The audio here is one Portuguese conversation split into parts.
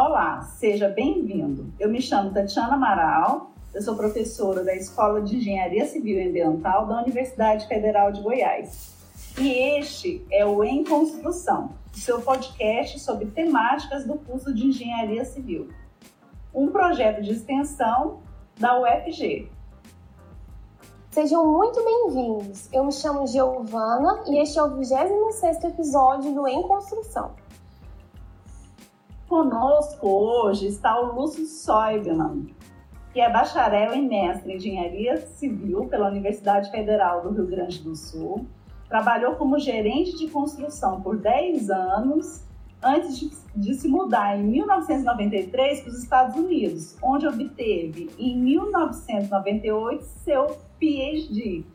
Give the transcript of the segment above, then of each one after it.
Olá, seja bem-vindo. Eu me chamo Tatiana Amaral, eu sou professora da Escola de Engenharia Civil e Ambiental da Universidade Federal de Goiás. E este é o Em Construção, seu podcast sobre temáticas do curso de Engenharia Civil. Um projeto de extensão da UFG. Sejam muito bem-vindos. Eu me chamo Giovana e este é o 26º episódio do Em Construção. Conosco hoje está o Lúcio Soibman, que é bacharel e mestre em Engenharia Civil pela Universidade Federal do Rio Grande do Sul. Trabalhou como gerente de construção por 10 anos antes de, de se mudar em 1993 para os Estados Unidos, onde obteve em 1998 seu PhD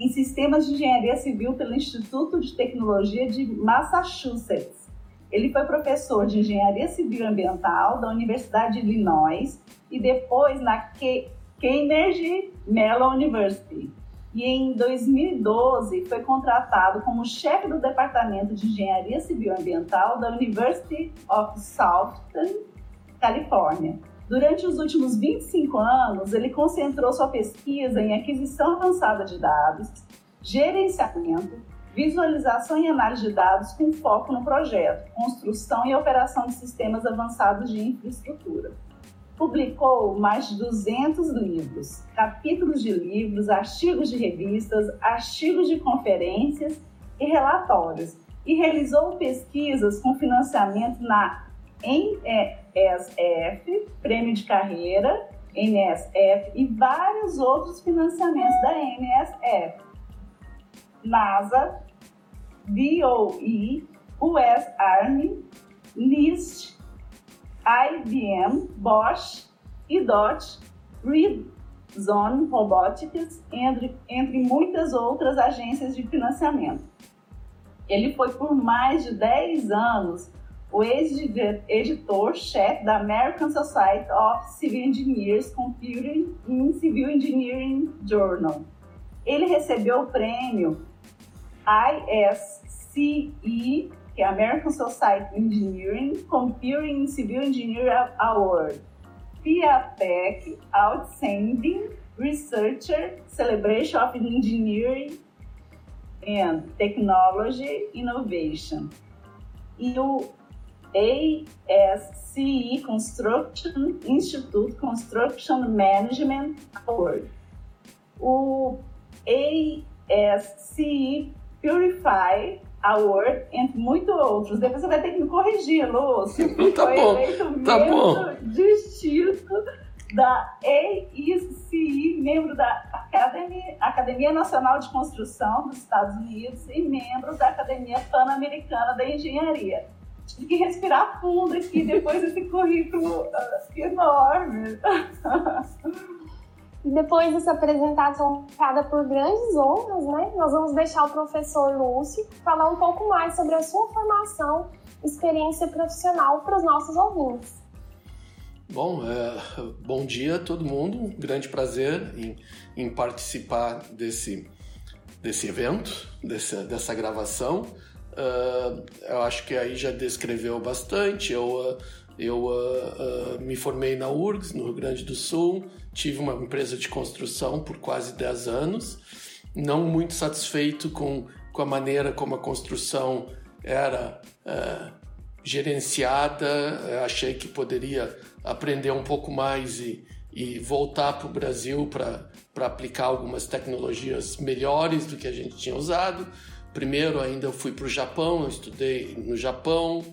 em Sistemas de Engenharia Civil pelo Instituto de Tecnologia de Massachusetts ele foi professor de Engenharia Civil Ambiental da Universidade de Illinois e depois na Carnegie Mellon University. E em 2012 foi contratado como chefe do Departamento de Engenharia Civil Ambiental da University of Southern California. Durante os últimos 25 anos, ele concentrou sua pesquisa em aquisição avançada de dados, gerenciamento, visualização e análise de dados com foco no projeto, construção e operação de sistemas avançados de infraestrutura. Publicou mais de 200 livros, capítulos de livros, artigos de revistas, artigos de conferências e relatórios, e realizou pesquisas com financiamento na NSF, Prêmio de Carreira, NSF, e vários outros financiamentos da NSF. NASA, DOE, US Army, NIST, IBM, Bosch e Dodge, Zone Robotics, entre, entre muitas outras agências de financiamento. Ele foi por mais de 10 anos o ex-editor-chefe da American Society of Civil Engineers Computing in Civil Engineering Journal. Ele recebeu o prêmio ISCE, que é American Society Engineering Computing Civil Engineer Award, FIATEC Outstanding Researcher Celebration of Engineering and Technology Innovation e o ASCE Construction Institute Construction Management Award. O ASCE Purify Award, entre muitos outros. Depois você vai ter que me corrigir, Lúcio. tá foi bom, eleito tá membro bom. distinto da AICI, membro da Academia, Academia Nacional de Construção dos Estados Unidos e membro da Academia Pan-Americana da Engenharia. Tive que respirar fundo aqui depois desse currículo uh, enorme. E depois dessa apresentação marcada por grandes honras, né, nós vamos deixar o professor Lúcio falar um pouco mais sobre a sua formação experiência profissional para os nossos ouvintes. Bom, é, bom dia a todo mundo. Um grande prazer em, em participar desse, desse evento, dessa, dessa gravação. Uh, eu acho que aí já descreveu bastante. Eu, uh, eu uh, me formei na URGS, no Rio Grande do Sul, tive uma empresa de construção por quase 10 anos, não muito satisfeito com, com a maneira como a construção era gerenciada, achei que poderia aprender um pouco mais e, e voltar para o Brasil para aplicar algumas tecnologias melhores do que a gente tinha usado. Primeiro, ainda eu fui para o Japão, estudei no Japão,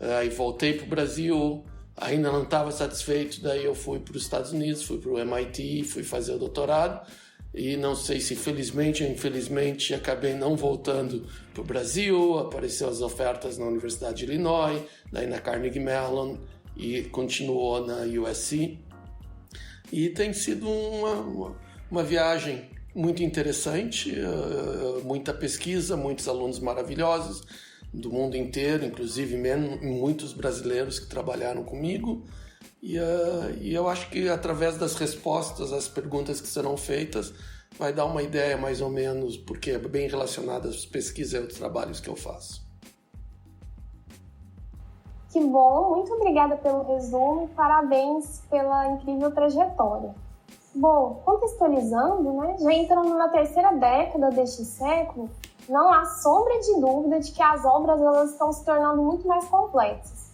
aí voltei para o Brasil, ainda não estava satisfeito, daí eu fui para os Estados Unidos, fui para o MIT, fui fazer o doutorado e não sei se felizmente ou infelizmente acabei não voltando para o Brasil, apareceu as ofertas na Universidade de Illinois, daí na Carnegie Mellon e continuou na USC e tem sido uma, uma, uma viagem muito interessante, uh, muita pesquisa, muitos alunos maravilhosos do mundo inteiro, inclusive muitos brasileiros que trabalharam comigo. E, uh, e eu acho que através das respostas às perguntas que serão feitas, vai dar uma ideia mais ou menos, porque é bem relacionada às pesquisas e aos trabalhos que eu faço. Que bom, muito obrigada pelo resumo, parabéns pela incrível trajetória. Bom, contextualizando, né, já entrando na terceira década deste século, não há sombra de dúvida de que as obras elas estão se tornando muito mais complexas.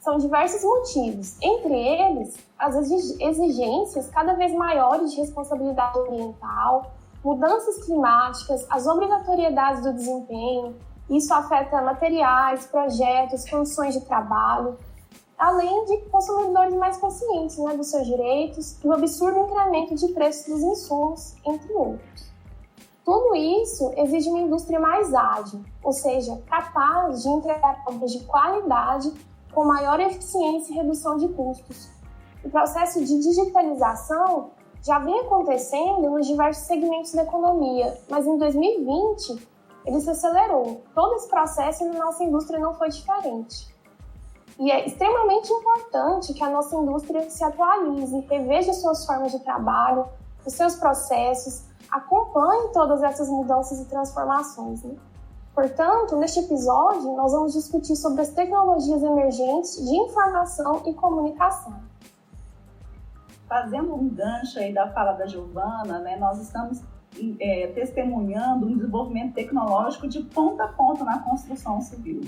São diversos motivos, entre eles as exigências cada vez maiores de responsabilidade ambiental, mudanças climáticas, as obrigatoriedades do desempenho. Isso afeta materiais, projetos, condições de trabalho, além de consumidores mais conscientes né, dos seus direitos e o absurdo incremento de preços dos insumos, entre outros. Tudo isso exige uma indústria mais ágil, ou seja, capaz de entregar obras de qualidade com maior eficiência e redução de custos. O processo de digitalização já vem acontecendo nos diversos segmentos da economia, mas em 2020 ele se acelerou. Todo esse processo na nossa indústria não foi diferente. E é extremamente importante que a nossa indústria se atualize, reveja suas formas de trabalho, os seus processos, acompanhe todas essas mudanças e transformações. Né? Portanto, neste episódio, nós vamos discutir sobre as tecnologias emergentes de informação e comunicação. Fazendo um gancho aí da fala da Giovana, né, nós estamos é, testemunhando um desenvolvimento tecnológico de ponta a ponta na construção civil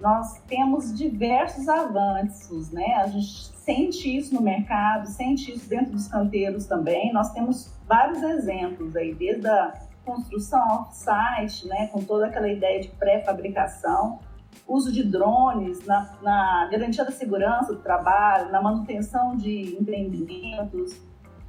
nós temos diversos avanços, né? A gente sente isso no mercado, sente isso dentro dos canteiros também. Nós temos vários exemplos aí, desde a construção off-site, né, com toda aquela ideia de pré-fabricação, uso de drones na, na garantia da segurança do trabalho, na manutenção de empreendimentos,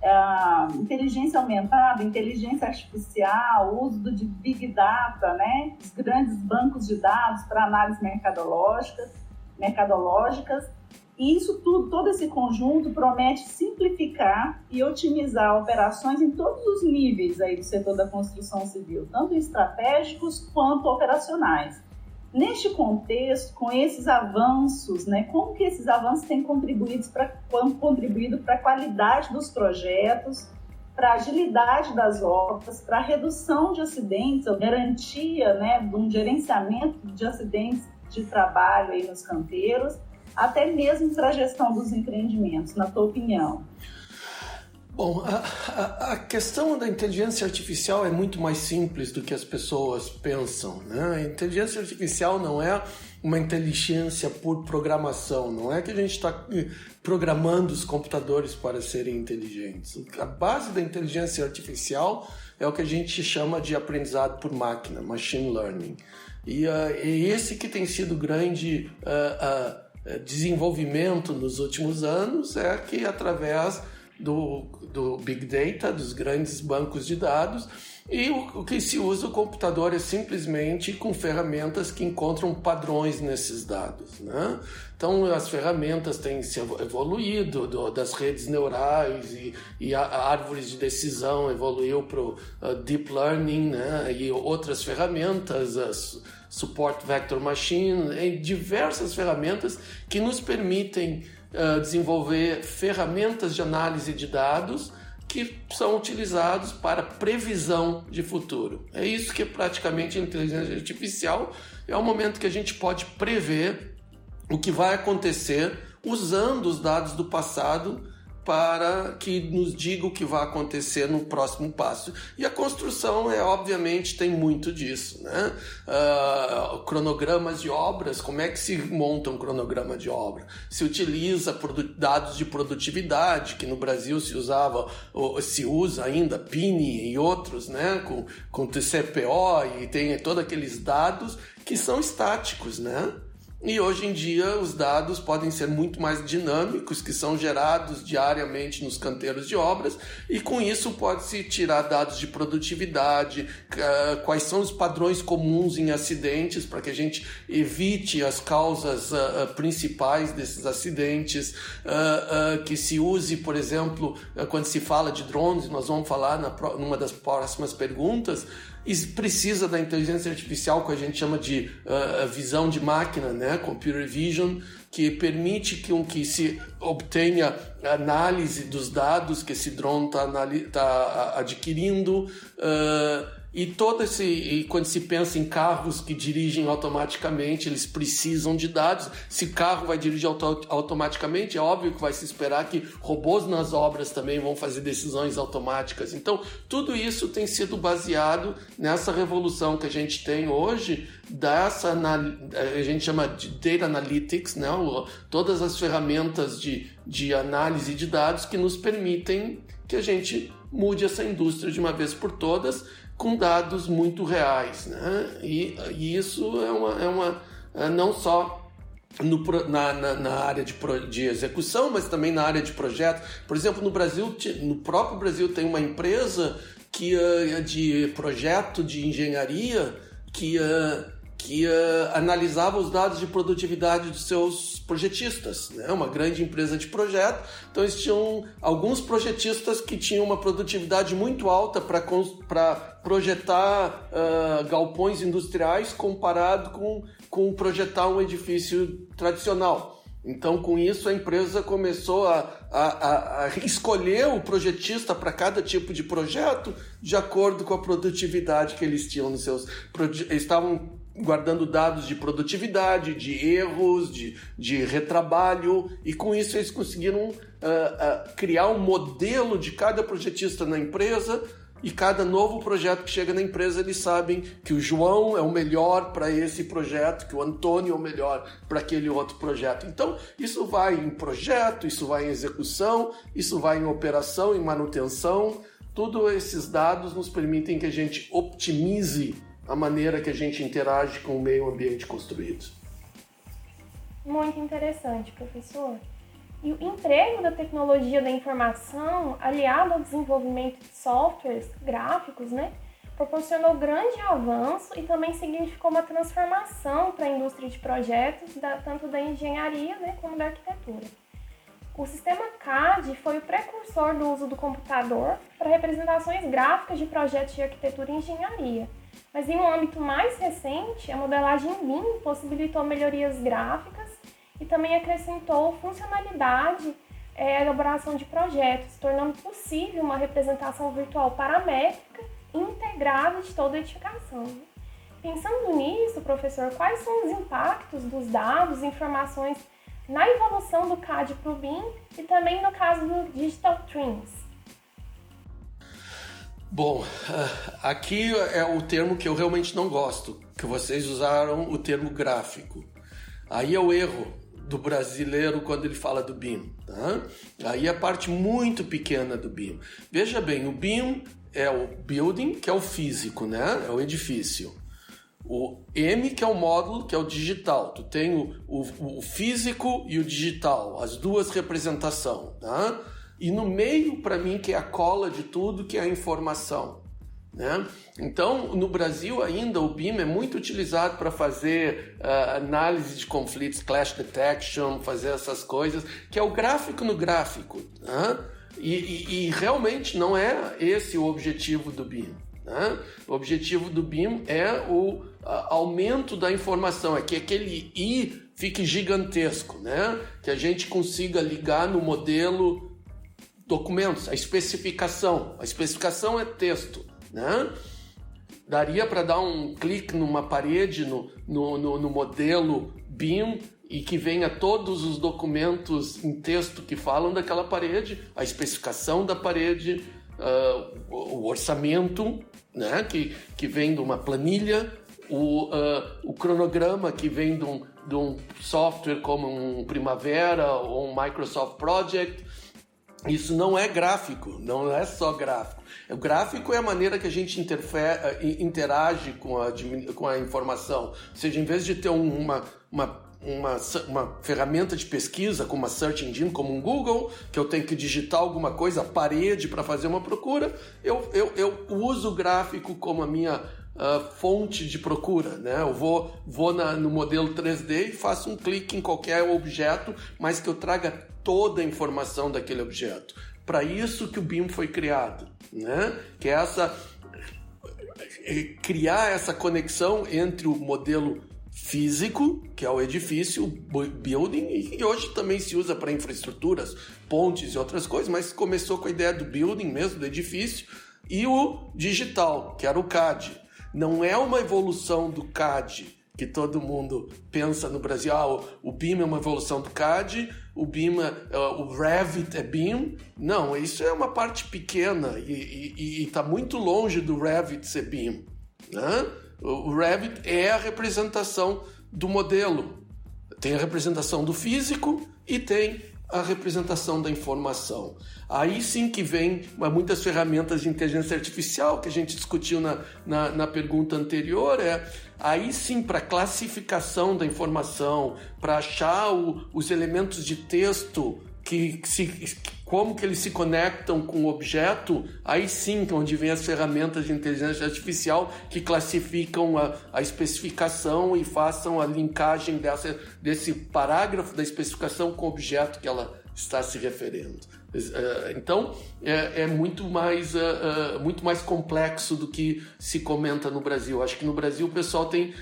uh, inteligência aumentada, inteligência artificial, uso de big data, né, os grandes bancos de dados para análise mercadológica, mercadológicas. E isso tudo, todo esse conjunto promete simplificar e otimizar operações em todos os níveis aí do setor da construção civil, tanto estratégicos quanto operacionais. Neste contexto, com esses avanços, né, como que esses avanços têm contribuído para contribuído para a qualidade dos projetos, para a agilidade das obras, para a redução de acidentes, a garantia né, de um gerenciamento de acidentes de trabalho aí nos canteiros, até mesmo para a gestão dos empreendimentos, na tua opinião? Bom, a, a, a, questão da inteligência artificial é muito mais simples do que as pessoas pensam. Né? A inteligência artificial não é uma inteligência por programação, não é que a gente está eh, programando os computadores para serem inteligentes. A base da inteligência artificial é o que a gente chama de aprendizado por máquina, machine learning. E uh, é esse que tem sido grande uh, uh, desenvolvimento nos últimos anos, é que através do, do Big Data, dos grandes bancos de dados, e o, o, que se usa o computador é simplesmente com ferramentas que encontram padrões nesses dados. Né? Então, as ferramentas têm se evoluído, do, das redes neurais e, e a, a árvores de decisão evoluiu para o uh, Deep Learning né? e outras ferramentas, as Support Vector Machine, e diversas ferramentas que nos permitem uh, desenvolver ferramentas de análise de dados que são utilizados para previsão de futuro. É isso que é praticamente inteligência artificial é o momento que a gente pode prever o que vai acontecer usando os dados do passado para que nos diga o que vai acontecer no próximo passo. E a construção é obviamente tem muito disso, né? Uh, cronogramas de obras, como é que se monta um cronograma de obra? Se utiliza dados de produtividade, que no Brasil se usava, se usa ainda PINI e outros, né? Com, com TCPO e tem todos aqueles dados que são estáticos, né? E hoje em dia os dados podem ser muito mais dinâmicos, que são gerados diariamente nos canteiros de obras, e com isso pode-se tirar dados de produtividade, quais são os padrões comuns em acidentes, para que a gente evite as causas uh, principais desses acidentes, uh, que se use, por exemplo, quando se fala de drones, nós vamos falar numa das próximas perguntas, precisa da inteligência artificial que a gente chama de uh, visão de máquina, né, computer vision, que permite que, que se obtenha análise dos dados que esse drone está tá adquirindo uh, e todo esse e quando se pensa em carros que dirigem automaticamente, eles precisam de dados. Se carro vai dirigir auto, automaticamente, é óbvio que vai se esperar que robôs nas obras também vão fazer decisões automáticas. Então, tudo isso tem sido baseado nessa revolução que a gente tem hoje dessa a gente chama de data analytics, né? Todas as ferramentas de, de análise de dados que nos permitem que a gente mude essa indústria de uma vez por todas com dados muito reais. Né? E, e isso é uma, é uma é não só no, na, na, na, área de, de execução, mas também na área de projeto. Por exemplo, no Brasil, no próprio Brasil, tem uma empresa que uh, de projeto de engenharia que uh, que uh, analisava os dados de produtividade dos seus projetistas, né? uma grande empresa de projeto. Então, eles tinham alguns projetistas que tinham uma produtividade muito alta para projetar uh, galpões industriais comparado com, com projetar um edifício tradicional. Então, com isso, a empresa começou a, a, a escolher o projetista para cada tipo de projeto de acordo com a produtividade que eles tinham nos seus. Estavam guardando dados de produtividade, de erros, de, de retrabalho, e com isso eles conseguiram uh, uh, criar um modelo de cada projetista na empresa. E cada novo projeto que chega na empresa, eles sabem que o João é o melhor para esse projeto, que o Antônio é o melhor para aquele outro projeto. Então, isso vai em projeto, isso vai em execução, isso vai em operação, em manutenção. Todos esses dados nos permitem que a gente optimize a maneira que a gente interage com o meio ambiente construído. Muito interessante, professor. E o emprego da tecnologia da informação, aliado ao desenvolvimento de softwares gráficos, né, proporcionou grande avanço e também significou uma transformação para a indústria de projetos, da, tanto da engenharia né, como da arquitetura. O sistema CAD foi o precursor do uso do computador para representações gráficas de projetos de arquitetura e engenharia mas em um âmbito mais recente, a modelagem BIM possibilitou melhorias gráficas e também acrescentou funcionalidade é, a elaboração de projetos, tornando possível uma representação virtual paramétrica integrada de toda a edificação. Pensando nisso, professor, quais são os impactos dos dados e informações na evolução do CAD para o BIM e também no caso do Digital Twins? Bom, ah, aqui é o termo que eu realmente não gosto, que vocês usaram o termo gráfico. Aí é o erro do brasileiro quando ele fala do BIM. Tá? Aí é a parte muito pequena do BIM. Veja bem, o BIM é o building, que é o físico, né? É o edifício. O M, que é o módulo, que é o digital. Tu tem o, o, o físico e o digital, as duas representações. Tá? E no meio, para mim, que é a cola de tudo, que é a informação. Né? Então, no Brasil ainda, o BIM é muito utilizado para fazer uh, análise de conflitos, clash detection, fazer essas coisas, que é o gráfico no gráfico. Né? E, e, e, realmente não é esse o objetivo do BIM. Né? O objetivo do BIM é o uh, aumento da informação, é que aquele I fique gigantesco, né? que a gente consiga ligar no modelo documentos, a especificação. A especificação é texto, né? Daria para dar um clique numa parede no, no, no, no modelo BIM e que venha todos os documentos em texto que falam daquela parede, a especificação da parede, uh, o orçamento, né, que, que vem de uma planilha, o, uh, o cronograma que vem de um, de um software como um Primavera ou um Microsoft Project, isso não é gráfico, não é só gráfico. O gráfico é a maneira que a gente eh, interage com a, com a informação. Ou seja, em vez de ter uma, uma, uma, uma ferramenta de pesquisa, como uma search engine, como um Google, que eu tenho que digitar alguma coisa, parede para fazer uma procura, eu, eu, eu uso o gráfico como a minha Uh, fonte de procura, né? Eu vou, vou na, no modelo 3D e faço um clique em qualquer objeto, mas que eu traga toda a informação daquele objeto. Para isso que o BIM foi criado, né? Que é essa criar essa conexão entre o modelo físico, que é o edifício, o building, e hoje também se usa para infraestruturas, pontes e outras coisas, mas começou com a ideia do building mesmo, do edifício, e o digital, que era o CAD. Não é uma evolução do CAD que todo mundo pensa no Brasil. Ah, o BIM é uma evolução do CAD, o BIM, uh, o Revit é BIM. Não, isso é uma parte pequena e está muito longe do Revit ser BIM. Né? O Revit é a representação do modelo. Tem a representação do físico e tem a representação da informação. Aí sim que vem muitas ferramentas de inteligência artificial que a gente discutiu na, na, na pergunta anterior. É aí sim para classificação da informação, para achar o, os elementos de texto que, se, como que eles se conectam com o objeto, aí sim é onde vem as ferramentas de inteligência artificial que classificam a, a especificação e façam a linkagem dessa, desse parágrafo da especificação com o objeto que ela está se referindo. Eh, então é, é muito mais uh, muito mais complexo do que se comenta no Brasil. Acho que no Brasil o pessoal tem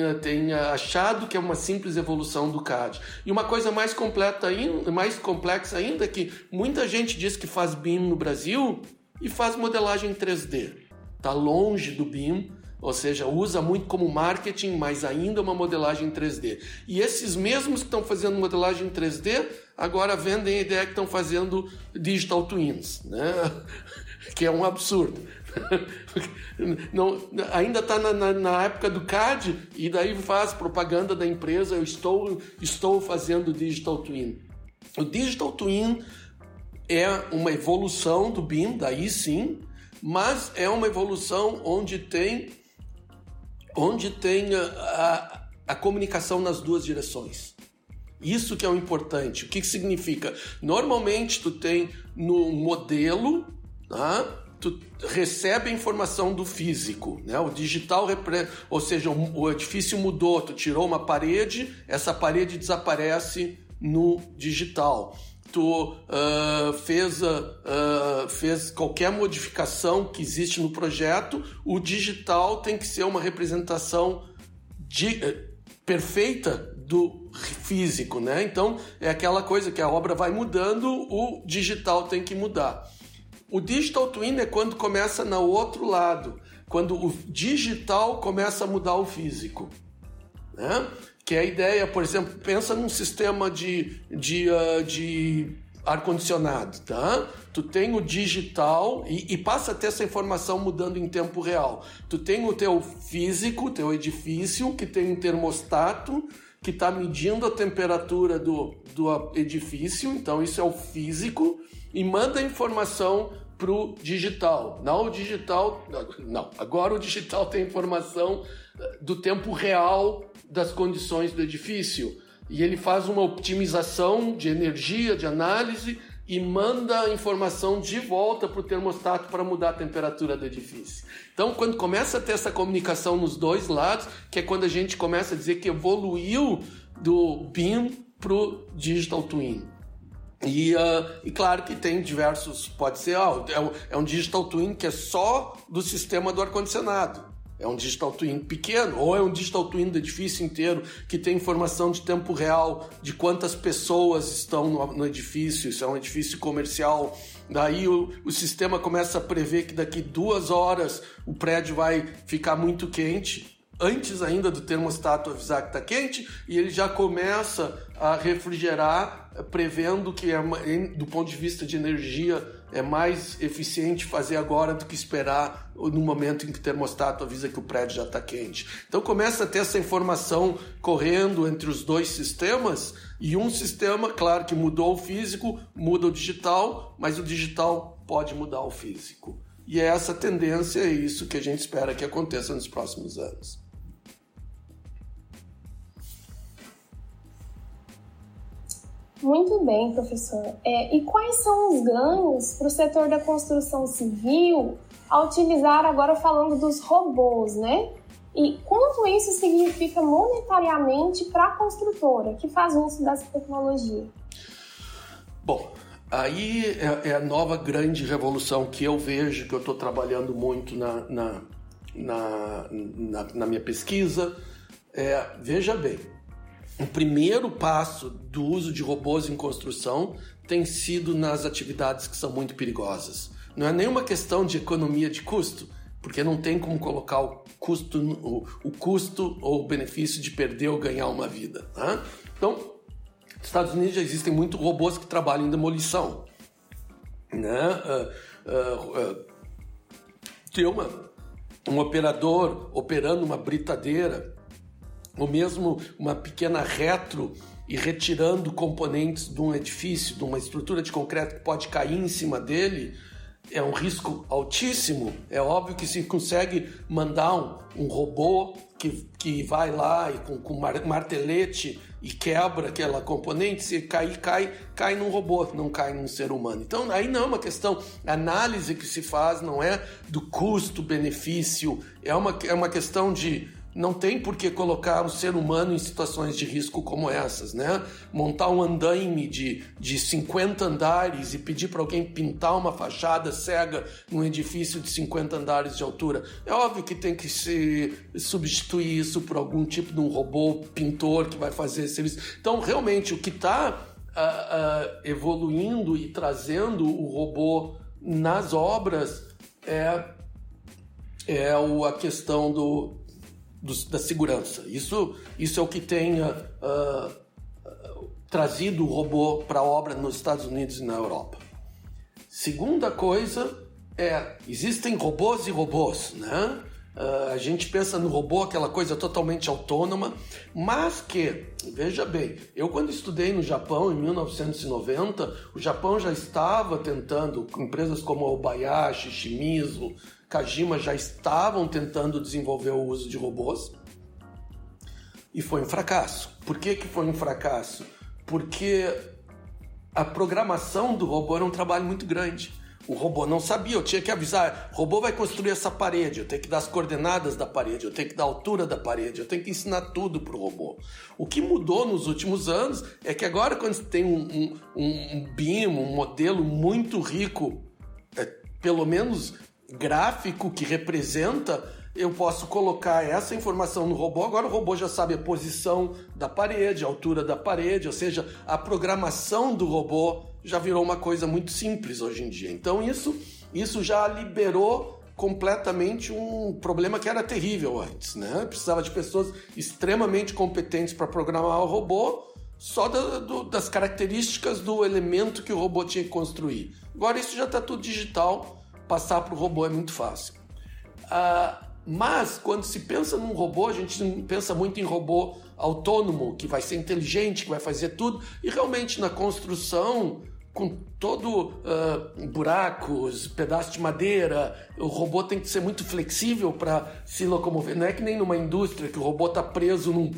uh, tem achado que é uma simples evolução do CAD. E uma coisa mais completa ainda, mais complexa ainda é que muita gente diz que faz BIM no Brasil e faz modelagem 3D. Está longe do BIM ou seja, usa muito como marketing, mas ainda uma modelagem 3D. E esses mesmos que estão fazendo modelagem 3D agora vendem a ideia que estão fazendo digital twins, né? que é um absurdo. Não, ainda está na, na, na, época do CAD e daí faz propaganda da empresa. Eu estou, estou fazendo digital twin. O digital twin é uma evolução do BIM, daí sim, mas é uma evolução onde tem onde tem a, a, a comunicação nas duas direções. Isso que é o importante. O que, que significa? Normalmente tu tem no modelo, tá? Tu recebe a informação do físico, né? O digital, ou seja, o edifício mudou, tu tirou uma parede, essa parede desaparece no digital. Tu uh, fez, uh, fez qualquer modificação que existe no projeto, o digital tem que ser uma representação de, uh, perfeita do físico, né? Então é aquela coisa que a obra vai mudando, o digital tem que mudar. O digital twin é quando começa no outro lado, quando o digital começa a mudar o físico, né? Que é a ideia, por exemplo, pensa num sistema de, de, uh, de ar-condicionado, tá? Tu tem o digital e, e, passa a ter essa informação mudando em tempo real. Tu tem o teu físico, teu edifício, que tem um termostato, que está medindo a temperatura do, do edifício, então isso é o físico, e manda a informação para o digital. Não o digital. Não, agora o digital tem informação eh, do tempo real das condições do edifício. E ele faz uma optimização de energia, de análise e manda a informação de volta para o termostato para mudar a temperatura do edifício. Então, quando começa a ter essa comunicação nos dois lados, que é quando a gente começa a dizer que evoluiu do BIM para o Digital Twin. E, uh, e, claro que tem diversos, pode ser, oh, é um digital twin que é só do sistema do ar-condicionado. É um digital twin pequeno, ou é um digital twin do edifício inteiro que tem informação de tempo real de quantas pessoas estão no, no edifício, isso é um edifício comercial. Daí o, o sistema começa a prever que daqui duas horas o prédio vai ficar muito quente, antes ainda do termostato avisar que está quente, e ele já começa a refrigerar, prevendo que, é, do ponto de vista de energia, é mais eficiente fazer agora do que esperar no momento em que o termostato avisa que o prédio já está quente. Então começa a ter essa informação correndo entre os dois sistemas e um sistema, claro que mudou o físico, muda o digital, mas o digital pode mudar o físico. E é essa tendência, é isso que a gente espera que aconteça nos próximos anos. Muito bem, professor. É, e quais são os ganhos para o setor da construção civil ao utilizar, agora falando dos robôs, né? E quanto isso significa monetariamente para a construtora que faz uso dessa tecnologia? Bom, aí é, é, a nova grande revolução que eu vejo, que eu estou trabalhando muito na, na, na, na, na minha pesquisa. É, veja bem, o primeiro passo do uso de robôs em construção tem sido nas atividades que são muito perigosas. não é nenhuma questão de economia de custo, porque não tem como colocar o custo, o, o custo ou o benefício de perder ou ganhar uma vida. Tá? Então, nos Estados Unidos já existem muitos robôs que trabalham em demolição. Né? Uh, uh, uh, ter uma, um operador operando uma britadeira, ou mesmo uma pequena retro e retirando componentes de um edifício, de uma estrutura de concreto que pode cair em cima dele, é um risco altíssimo. É óbvio que se consegue mandar um, um robô que, que vai lá e com, com martelete e quebra aquela componente, se cair, cai, cai num robô, não cai num ser humano. Então aí não é uma questão, a análise que se faz não é do custo-benefício, é uma, é uma questão de não tem por que colocar o ser humano em situações de risco como essas, né? Montar um andaime de, de 50 andares e pedir para alguém pintar uma fachada cega num edifício de 50 andares de altura. É óbvio que tem que se substituir isso por algum tipo de um robô pintor que vai fazer esse serviço. Então, realmente, o que está uh, uh, evoluindo e trazendo o robô nas obras é, é a questão do, da segurança. Isso, isso é o que tem uh, uh, trazido o robô para a obra nos Estados Unidos e na Europa. Segunda coisa é, existem robôs e robôs, né? Uh, a gente pensa no robô, aquela coisa totalmente autônoma, mas que, veja bem, eu quando estudei no Japão em 1990, o Japão já estava tentando, empresas como Obayashi, Shimizu, Kajima já estavam tentando desenvolver o uso de robôs e foi um fracasso. Por que, que foi um fracasso? Porque a programação do robô era um trabalho muito grande. O robô não sabia, eu tinha que avisar, o robô vai construir essa parede, eu tenho que dar as coordenadas da parede, eu tenho que dar a altura da parede, eu tenho que ensinar tudo para o robô. O que mudou nos últimos anos é que agora quando você tem um, um, um BIM, um modelo muito rico, é, pelo menos gráfico que representa, eu posso colocar essa informação no robô. Agora o robô já sabe a posição da parede, a altura da parede, ou seja, a programação do robô já virou uma coisa muito simples hoje em dia. Então isso, isso já liberou completamente um problema que era terrível antes, né? Precisava de pessoas extremamente competentes para programar o robô, só do, das características do elemento que o robô tinha que construir. Agora isso já está tudo digital passar para o robô é muito fácil. Ah, mas quando se pensa num robô, a gente pensa muito em robô autônomo, que vai ser inteligente, que vai fazer tudo, e realmente na construção, com todo uh, buracos, pedaço de madeira, o robô tem que ser muito flexível para se locomover. Não é que nem numa indústria que o robô está preso num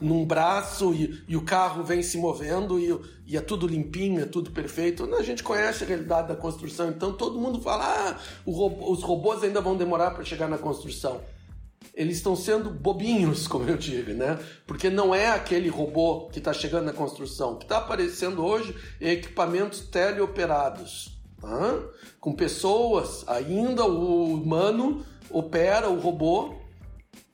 num braço e, e o carro vem se movendo e, e, é tudo limpinho, é tudo perfeito. A gente conhece a realidade da construção, então todo mundo fala: ah, robô, os robôs ainda vão demorar para chegar na construção. Eles estão sendo bobinhos, como eu digo, né? Porque não é aquele robô que está chegando na construção. O que está aparecendo hoje é equipamentos teleoperados. Tá? Com pessoas, ainda o humano opera o robô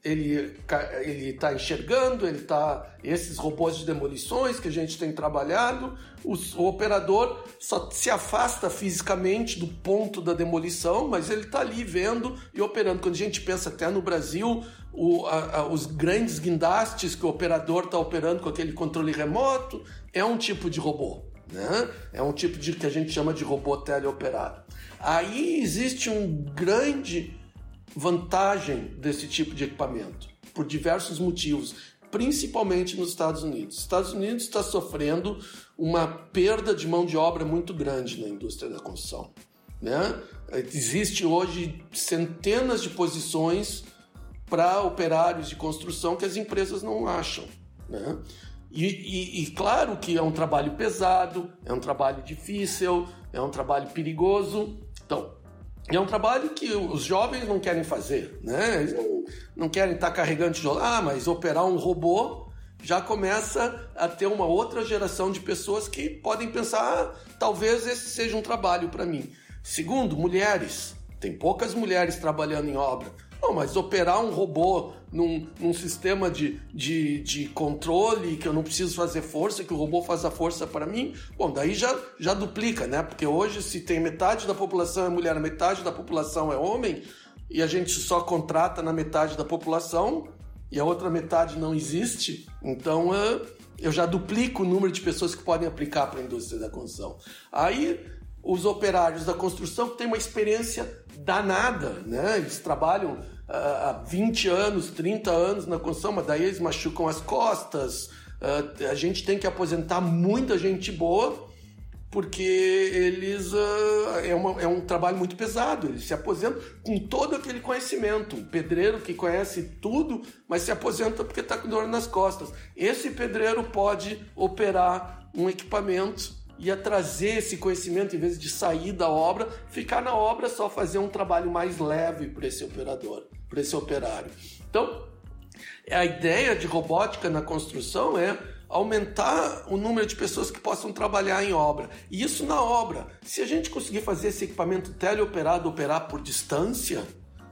ele ele está enxergando, ele está esses robôs de demolições que a gente tem trabalhado, o, o, operador só se afasta fisicamente do ponto da demolição, mas ele está ali vendo e operando. Quando a gente pensa até no Brasil, o, a, a, os grandes guindastes que o operador está operando com aquele controle remoto é um tipo de robô. Né? É um tipo de que a gente chama de robô teleoperado. Aí existe um grande vantagem desse tipo de equipamento, por diversos motivos, principalmente nos Estados Unidos. Os Estados Unidos está sofrendo uma perda de mão de obra muito grande na indústria da construção. Né? Existe hoje centenas de posições para operários de construção que as empresas não acham. Né? E, e, e, claro que é um trabalho pesado, é um trabalho difícil, é um trabalho perigoso. Então, é um trabalho que os jovens não querem fazer, né? Eles não, não querem estar carregando tijolo. Ah, mas operar um robô já começa a ter uma outra geração de pessoas que podem pensar, ah, talvez esse seja um trabalho para mim. Segundo, mulheres. Tem poucas mulheres trabalhando em obra. Bom, mas operar um robô num, num sistema de, de, de controle que eu não preciso fazer força, que o robô faz a força para mim, bom, daí já, já duplica, né? Porque hoje, se tem metade da população é mulher, metade da população é homem, e a gente só contrata na metade da população e a outra metade não existe, então eu já duplico o número de pessoas que podem aplicar para a indústria da construção. Aí os operários da construção têm uma experiência danada, né? Eles trabalham há 20 anos, 30 anos na construção, mas daí eles machucam as costas. Uh, a gente tem que aposentar muita gente boa porque eles uh, é, uma, é, um trabalho muito pesado. Eles se aposentam com todo aquele conhecimento. O pedreiro que conhece tudo, mas se aposenta porque está com dor nas costas. Esse pedreiro pode operar um equipamento ia trazer esse conhecimento em vez de sair da obra, ficar na obra só fazer um trabalho mais leve para esse operador, para esse operário. Então, a ideia de robótica na construção é aumentar o número de pessoas que possam trabalhar em obra. E isso na obra. Se a gente conseguir fazer esse equipamento teleoperado operar por distância,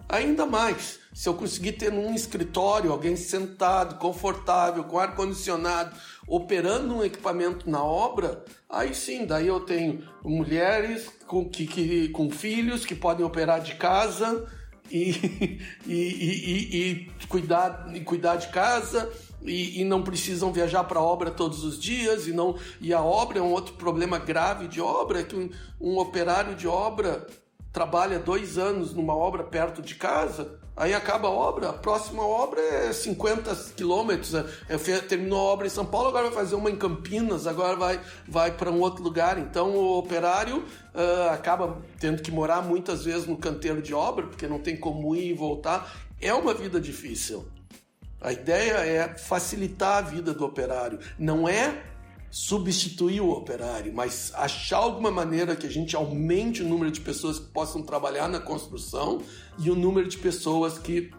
ainda mais. Se eu conseguir ter num escritório alguém sentado, confortável, com ar condicionado, operando um equipamento na obra, aí sim, daí eu tenho mulheres com, que, que, com filhos que podem operar de casa e, e, e, e cuidar, e cuidar de casa. E, e, não precisam viajar para a obra todos os dias e não e a obra é um outro problema grave de obra é que um, um operário de obra trabalha dois anos numa obra perto de casa, aí acaba a obra, a próxima obra é 50 quilômetros. É, é, terminou a obra em São Paulo, agora vai fazer uma em Campinas, agora vai, vai para um outro lugar. Então o operário uh, acaba tendo que morar muitas vezes no canteiro de obra, porque não tem como ir e voltar. É uma vida difícil. A ideia é facilitar a vida do operário, não é substituir o operário, mas achar alguma maneira que a gente aumente o número de pessoas que possam trabalhar na construção e o número de pessoas que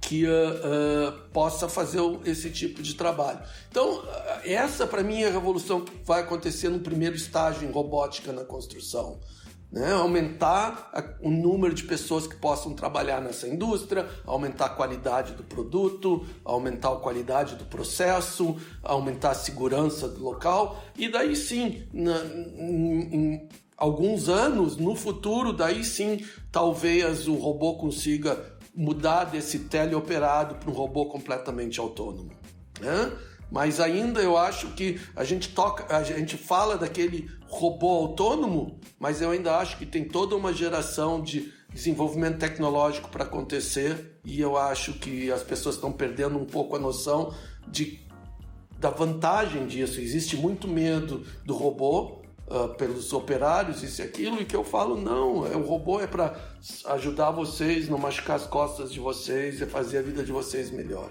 que uh, uh, possa fazer esse tipo de trabalho. Então, essa para mim é a revolução que vai acontecer no primeiro estágio em robótica na construção né? aumentar o número de pessoas que possam trabalhar nessa indústria, aumentar a qualidade do produto, aumentar a qualidade do processo, aumentar a segurança do local e daí sim, na, em, em alguns anos no futuro, daí sim, talvez o robô consiga mudar desse teleoperado para um robô completamente autônomo. Né? Mas ainda eu acho que a gente toca, a gente fala daquele robô autônomo, mas eu ainda acho que tem toda uma geração de desenvolvimento tecnológico para acontecer e eu acho que as pessoas estão perdendo um pouco a noção de da vantagem disso. Existe muito medo do robô uh, pelos operários, isso e aquilo, e que eu falo, não, é, o robô é para ajudar vocês, não machucar as costas de vocês e fazer a vida de vocês melhor.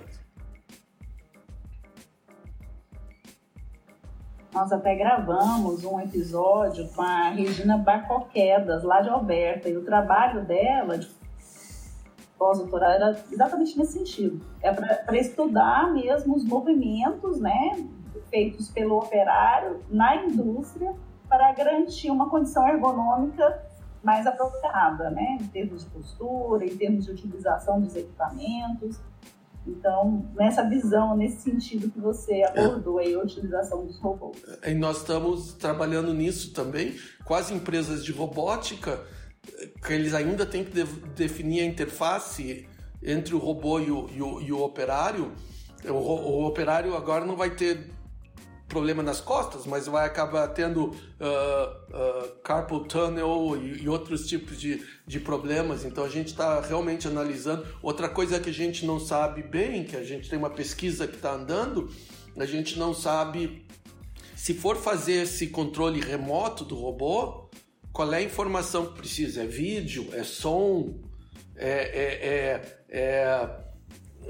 Nós até gravamos um episódio com a Regina Barcoquedas, lá de Alberta, e o trabalho dela, de pós-doutorado, era exatamente nesse sentido. É para estudar mesmo os movimentos né, feitos pelo operário na indústria para garantir uma condição ergonômica mais apropriada, né, em termos de postura, em termos de utilização dos equipamentos. Então, nessa visão, nesse sentido que você abordou aí, a utilização dos robôs. E nós estamos trabalhando nisso também com as empresas de robótica, que eles ainda têm que de definir a interface entre o robô e o, e o, e o operário. O, o, operário agora não vai ter problema nas costas, mas vai acabar tendo uh, uh, carpal tunnel e, e, outros tipos de, de problemas. Então a gente está realmente analisando. Outra coisa que a gente não sabe bem, que a gente tem uma pesquisa que está andando, a gente não sabe se for fazer esse controle remoto do robô, qual é a informação que precisa? É vídeo? É som? É, é, é, é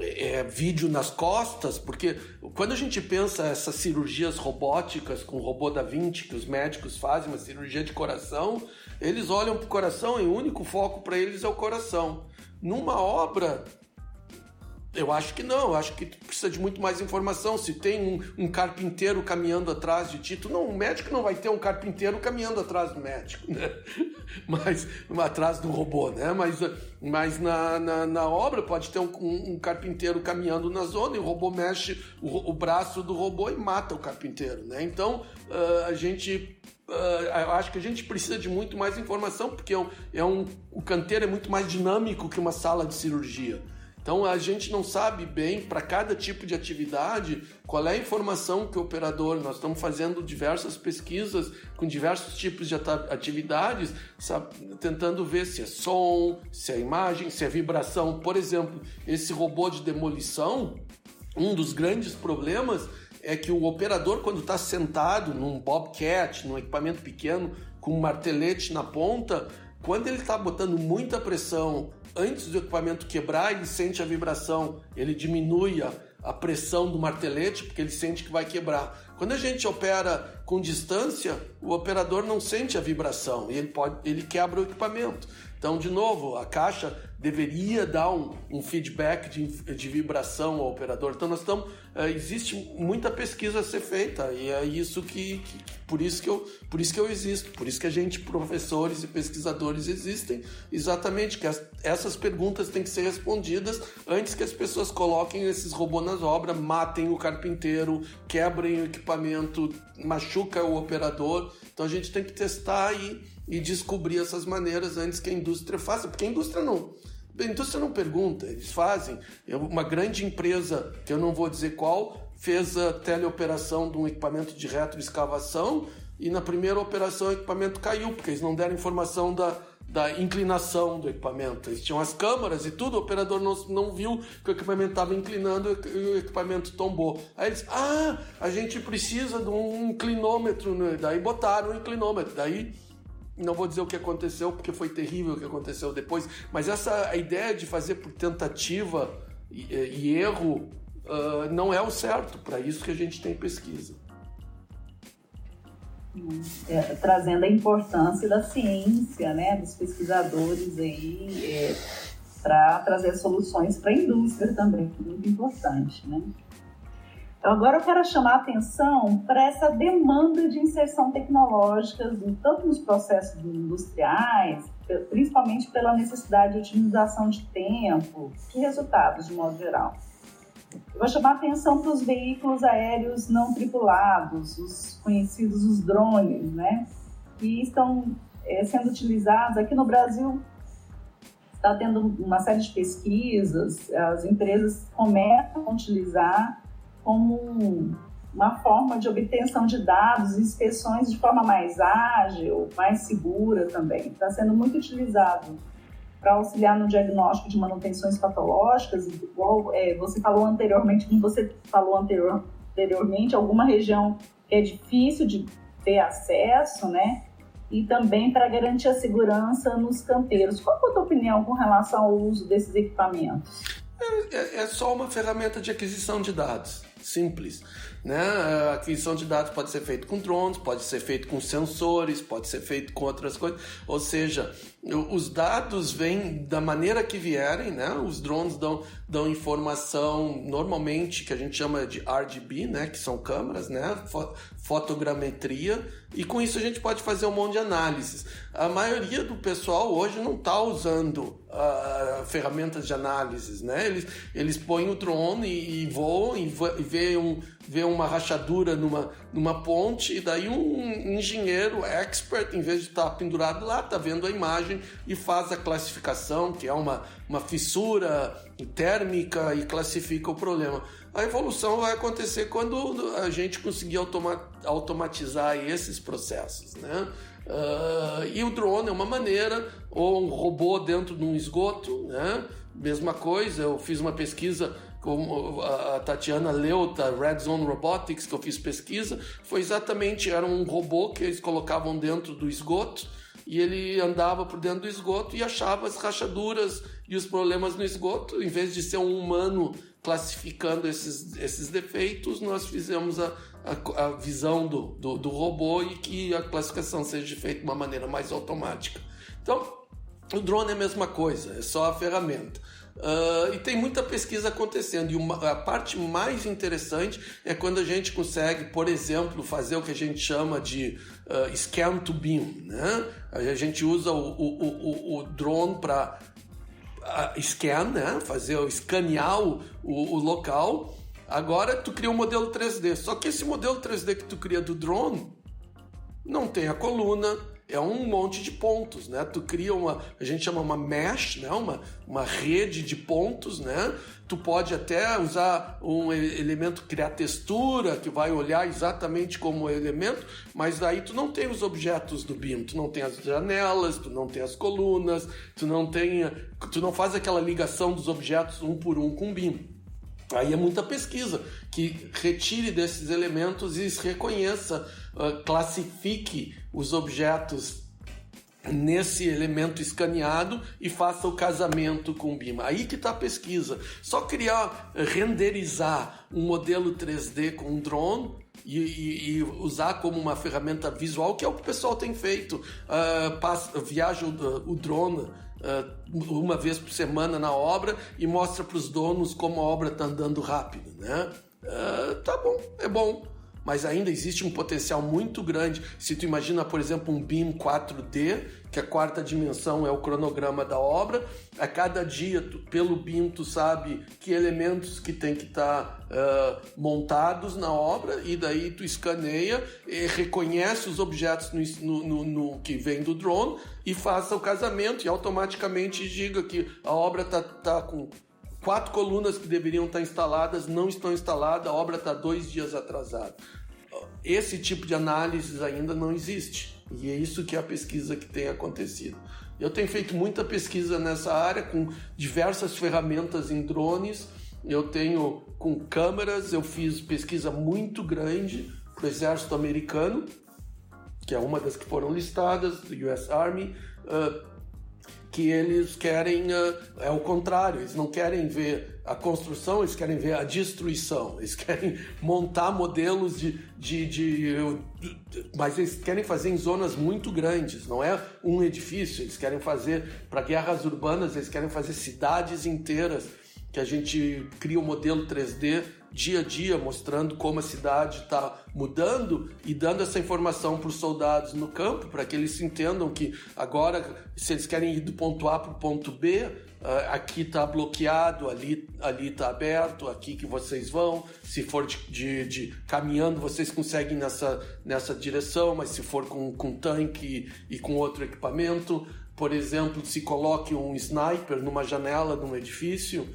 é, vídeo nas costas, porque quando a gente pensa essas cirurgias robóticas com o robô da Vinci que os médicos fazem, uma cirurgia de coração, eles olham para o coração e o único foco para eles é o coração. Numa obra, Eu acho que não, eu acho que tu precisa de muito mais informação. Se tem um, um, carpinteiro caminhando atrás de ti, tu não, o médico não vai ter um carpinteiro caminhando atrás do médico, né? Mas atrás do robô, né? Mas, mas na, na, na obra pode ter um, um, um, carpinteiro caminhando na zona e o robô mexe o, o braço do robô e mata o carpinteiro, né? Então uh, a gente Uh, eu acho que a gente precisa de muito mais informação, porque é um, é um, o canteiro é muito mais dinâmico que uma sala de cirurgia. Então a gente não sabe bem para cada tipo de atividade qual é a informação que o operador. Nós estamos fazendo diversas pesquisas com diversos tipos de atividades, sabe, tentando ver se é som, se é imagem, se é vibração. Por exemplo, esse robô de demolição, um dos grandes problemas é que o operador, quando está sentado num Bobcat, num equipamento pequeno, com um martelete na ponta, quando ele está botando muita pressão antes do equipamento quebrar, ele sente a vibração, ele diminui a, a pressão do martelete, porque ele sente que vai quebrar. Quando a gente opera com distância, o operador não sente a vibração e ele, pode, ele quebra o equipamento. Então, de novo, a caixa deveria dar um, um feedback de, de, vibração ao operador. Então, nós estamos. Uh, existe muita pesquisa a ser feita e é isso que, que, por isso que eu por isso que eu existo, por isso que a gente professores e pesquisadores existem, exatamente que as, essas perguntas têm que ser respondidas antes que as pessoas coloquem esses robôs nas obras, matem o carpinteiro, quebrem o equipamento, machuca o operador. Então a gente tem que testar e, e descobrir essas maneiras antes que a indústria faça, porque a indústria não a indústria não pergunta, eles fazem. Uma grande empresa, que eu não vou dizer qual, fez a teleoperação de um equipamento de retroescavação e na primeira operação o equipamento caiu, porque eles não deram informação da, da inclinação do equipamento. Eles tinham as câmaras e tudo, o operador não, não viu que o equipamento estava inclinando e o equipamento tombou. Aí eles, ah, a gente precisa de um inclinômetro, né? daí botaram um inclinômetro, daí não vou dizer o que aconteceu, porque foi terrível o que aconteceu depois, mas essa a ideia de fazer por tentativa e, e erro uh, não é o certo. Para isso que a gente tem pesquisa. É, trazendo a importância da ciência, né, dos pesquisadores aí, é, para trazer soluções para a indústria também, muito importante, né? Agora eu quero chamar a atenção para essa demanda de inserção tecnológica, tanto nos processos industriais, principalmente pela necessidade de otimização de tempo e resultados, de modo geral. Eu vou chamar a atenção para os veículos aéreos não tripulados, os conhecidos os drones, né? Que estão é, sendo utilizados aqui no Brasil. Está tendo uma série de pesquisas, as empresas começam a utilizar como uma forma de obtenção de dados inspeções de forma mais ágil, mais segura também. Está sendo muito utilizado para auxiliar no diagnóstico de manutenções patológicas, igual é, você falou anteriormente, como você falou anterior, anteriormente, alguma região que é difícil de ter acesso, né? E também para garantir a segurança nos canteiros. Qual é a tua opinião com relação ao uso desses equipamentos? É, é, é só uma ferramenta de aquisição de dados simples. Né? A aquisição de dados pode ser feita com drones, pode ser feito com sensores, pode ser feito com outras coisas. Ou seja, os dados vêm da maneira que vierem, né? Os drones dão, dão informação normalmente que a gente chama de RGB, né? Que são câmeras, né? Fotogrametria e com isso a gente pode fazer um monte de análises. A maioria do pessoal hoje não está usando uh, ferramentas de análises, né? Eles, eles põem o drone e, e voam e, e vê, um, vê uma rachadura numa, numa ponte e daí um engenheiro expert, em vez de estar tá pendurado lá, está vendo a imagem e faz a classificação, que é uma, uma fissura térmica e classifica o problema. A evolução vai acontecer quando a gente conseguir automa automatizar esses processos, né? Uh, e o drone é uma maneira, ou um robô dentro de um esgoto, né? Mesma coisa, eu fiz uma pesquisa com a Tatiana Leuta, Red Zone Robotics, que eu fiz pesquisa, foi exatamente, era um robô que eles colocavam dentro do esgoto, e ele andava por dentro do esgoto e achava as rachaduras e os problemas no esgoto, em vez de ser um humano classificando esses, esses defeitos, nós fizemos a, a, a visão do, do, do, robô e que a classificação seja feita de uma maneira mais automática. Então, o drone é a mesma coisa, é só a ferramenta. Uh, e tem muita pesquisa acontecendo. E uma, a parte mais interessante é quando a gente consegue, por exemplo, fazer o que a gente chama de uh, scan to beam. Né? A gente usa o, o, o, o drone para uh, scan, né? fazer escanear o, o, o local. Agora tu cria um modelo 3D. Só que esse modelo 3D que tu cria do drone não tem a coluna, é um monte de pontos, né? Tu cria uma, a gente chama uma mesh, né? Uma, uma rede de pontos, né? Tu pode até usar um elemento, criar textura, que vai olhar exatamente como elemento, mas aí tu não tem os objetos do BIM, tu não tem as janelas, tu não tem as colunas, tu não tem, tu não faz aquela ligação dos objetos um por um com o BIM. Aí é muita pesquisa que retire desses elementos e reconheça, uh, classifique os objetos nesse elemento escaneado e faça o casamento com o BIM. Aí que está a pesquisa. Só criar, renderizar um modelo 3D com um drone e, e, e, usar como uma ferramenta visual, que é o que o pessoal tem feito. Uh, passa, viaja o, o drone uh, uma vez por semana na obra e mostra para os donos como a obra está andando rápido, né? Uh, tá bom, é bom mas ainda existe um potencial muito grande. Se tu imagina, por exemplo, um BIM 4D, que a quarta dimensão é o cronograma da obra, a cada dia, tu, pelo BIM, tu sabe que elementos que tem que estar tá, uh, montados na obra, e daí tu escaneia, reconhece os objetos no, no, no, que vem do drone e faça o casamento, e automaticamente diga que a obra está tá com Quatro colunas que deveriam estar instaladas não estão instaladas, a obra está dois dias atrasada. Esse tipo de análise ainda não existe. E é isso que é a pesquisa que tem acontecido. Eu tenho feito muita pesquisa nessa área com diversas ferramentas em drones. Eu tenho com câmeras, eu fiz pesquisa muito grande para o exército americano, que é uma das que foram listadas, do US Army. Uh, que eles querem é o contrário, eles não querem ver a construção, eles querem ver a destruição, eles querem montar modelos de, de, de, de mas eles querem fazer em zonas muito grandes, não é um edifício, eles querem fazer para guerras urbanas, eles querem fazer cidades inteiras que a gente cria um modelo 3D dia a dia, mostrando como a cidade está mudando e dando essa informação para os soldados no campo, para que eles entendam que agora, se eles querem ir do ponto A para o ponto B, ah, aqui está bloqueado, ali ali está aberto, aqui que vocês vão. Se for de, de, de, caminhando, vocês conseguem nessa, nessa direção, mas se for com, com tanque e com outro equipamento, por exemplo, se coloque um sniper numa janela de um edifício,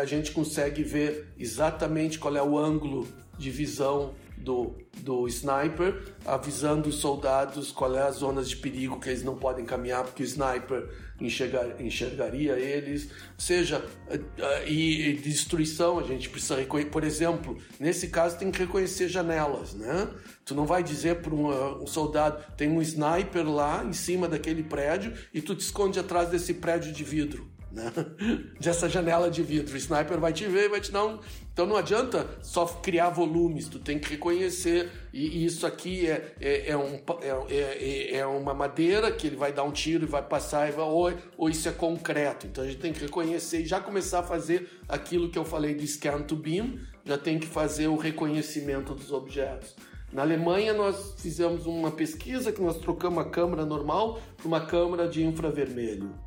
a gente consegue ver exatamente qual é o ângulo de visão do, do sniper, avisando os soldados qual é as zonas de perigo que eles não podem caminhar, porque o sniper enxergar, enxergaria eles. Ou seja, é, é, e, e destruição, a gente precisa reconhecer. Por exemplo, nesse caso tem que reconhecer janelas, né? Tu não vai dizer para um, um soldado, tem um sniper lá em cima daquele prédio e tu te esconde atrás desse prédio de vidro né? dessa janela de vidro. O sniper vai te ver e vai te dar um. Então não adianta só criar volumes, tu tem que reconhecer. E, isso aqui é, é, é, um, é, é, é, uma madeira que ele vai dar um tiro e vai passar, e vai, ou, ou isso é concreto. Então a gente tem que reconhecer e já começar a fazer aquilo que eu falei do scan to beam, já tem que fazer o reconhecimento dos objetos. Na Alemanha, nós fizemos uma pesquisa que nós trocamos a câmera normal por uma câmera de infravermelho.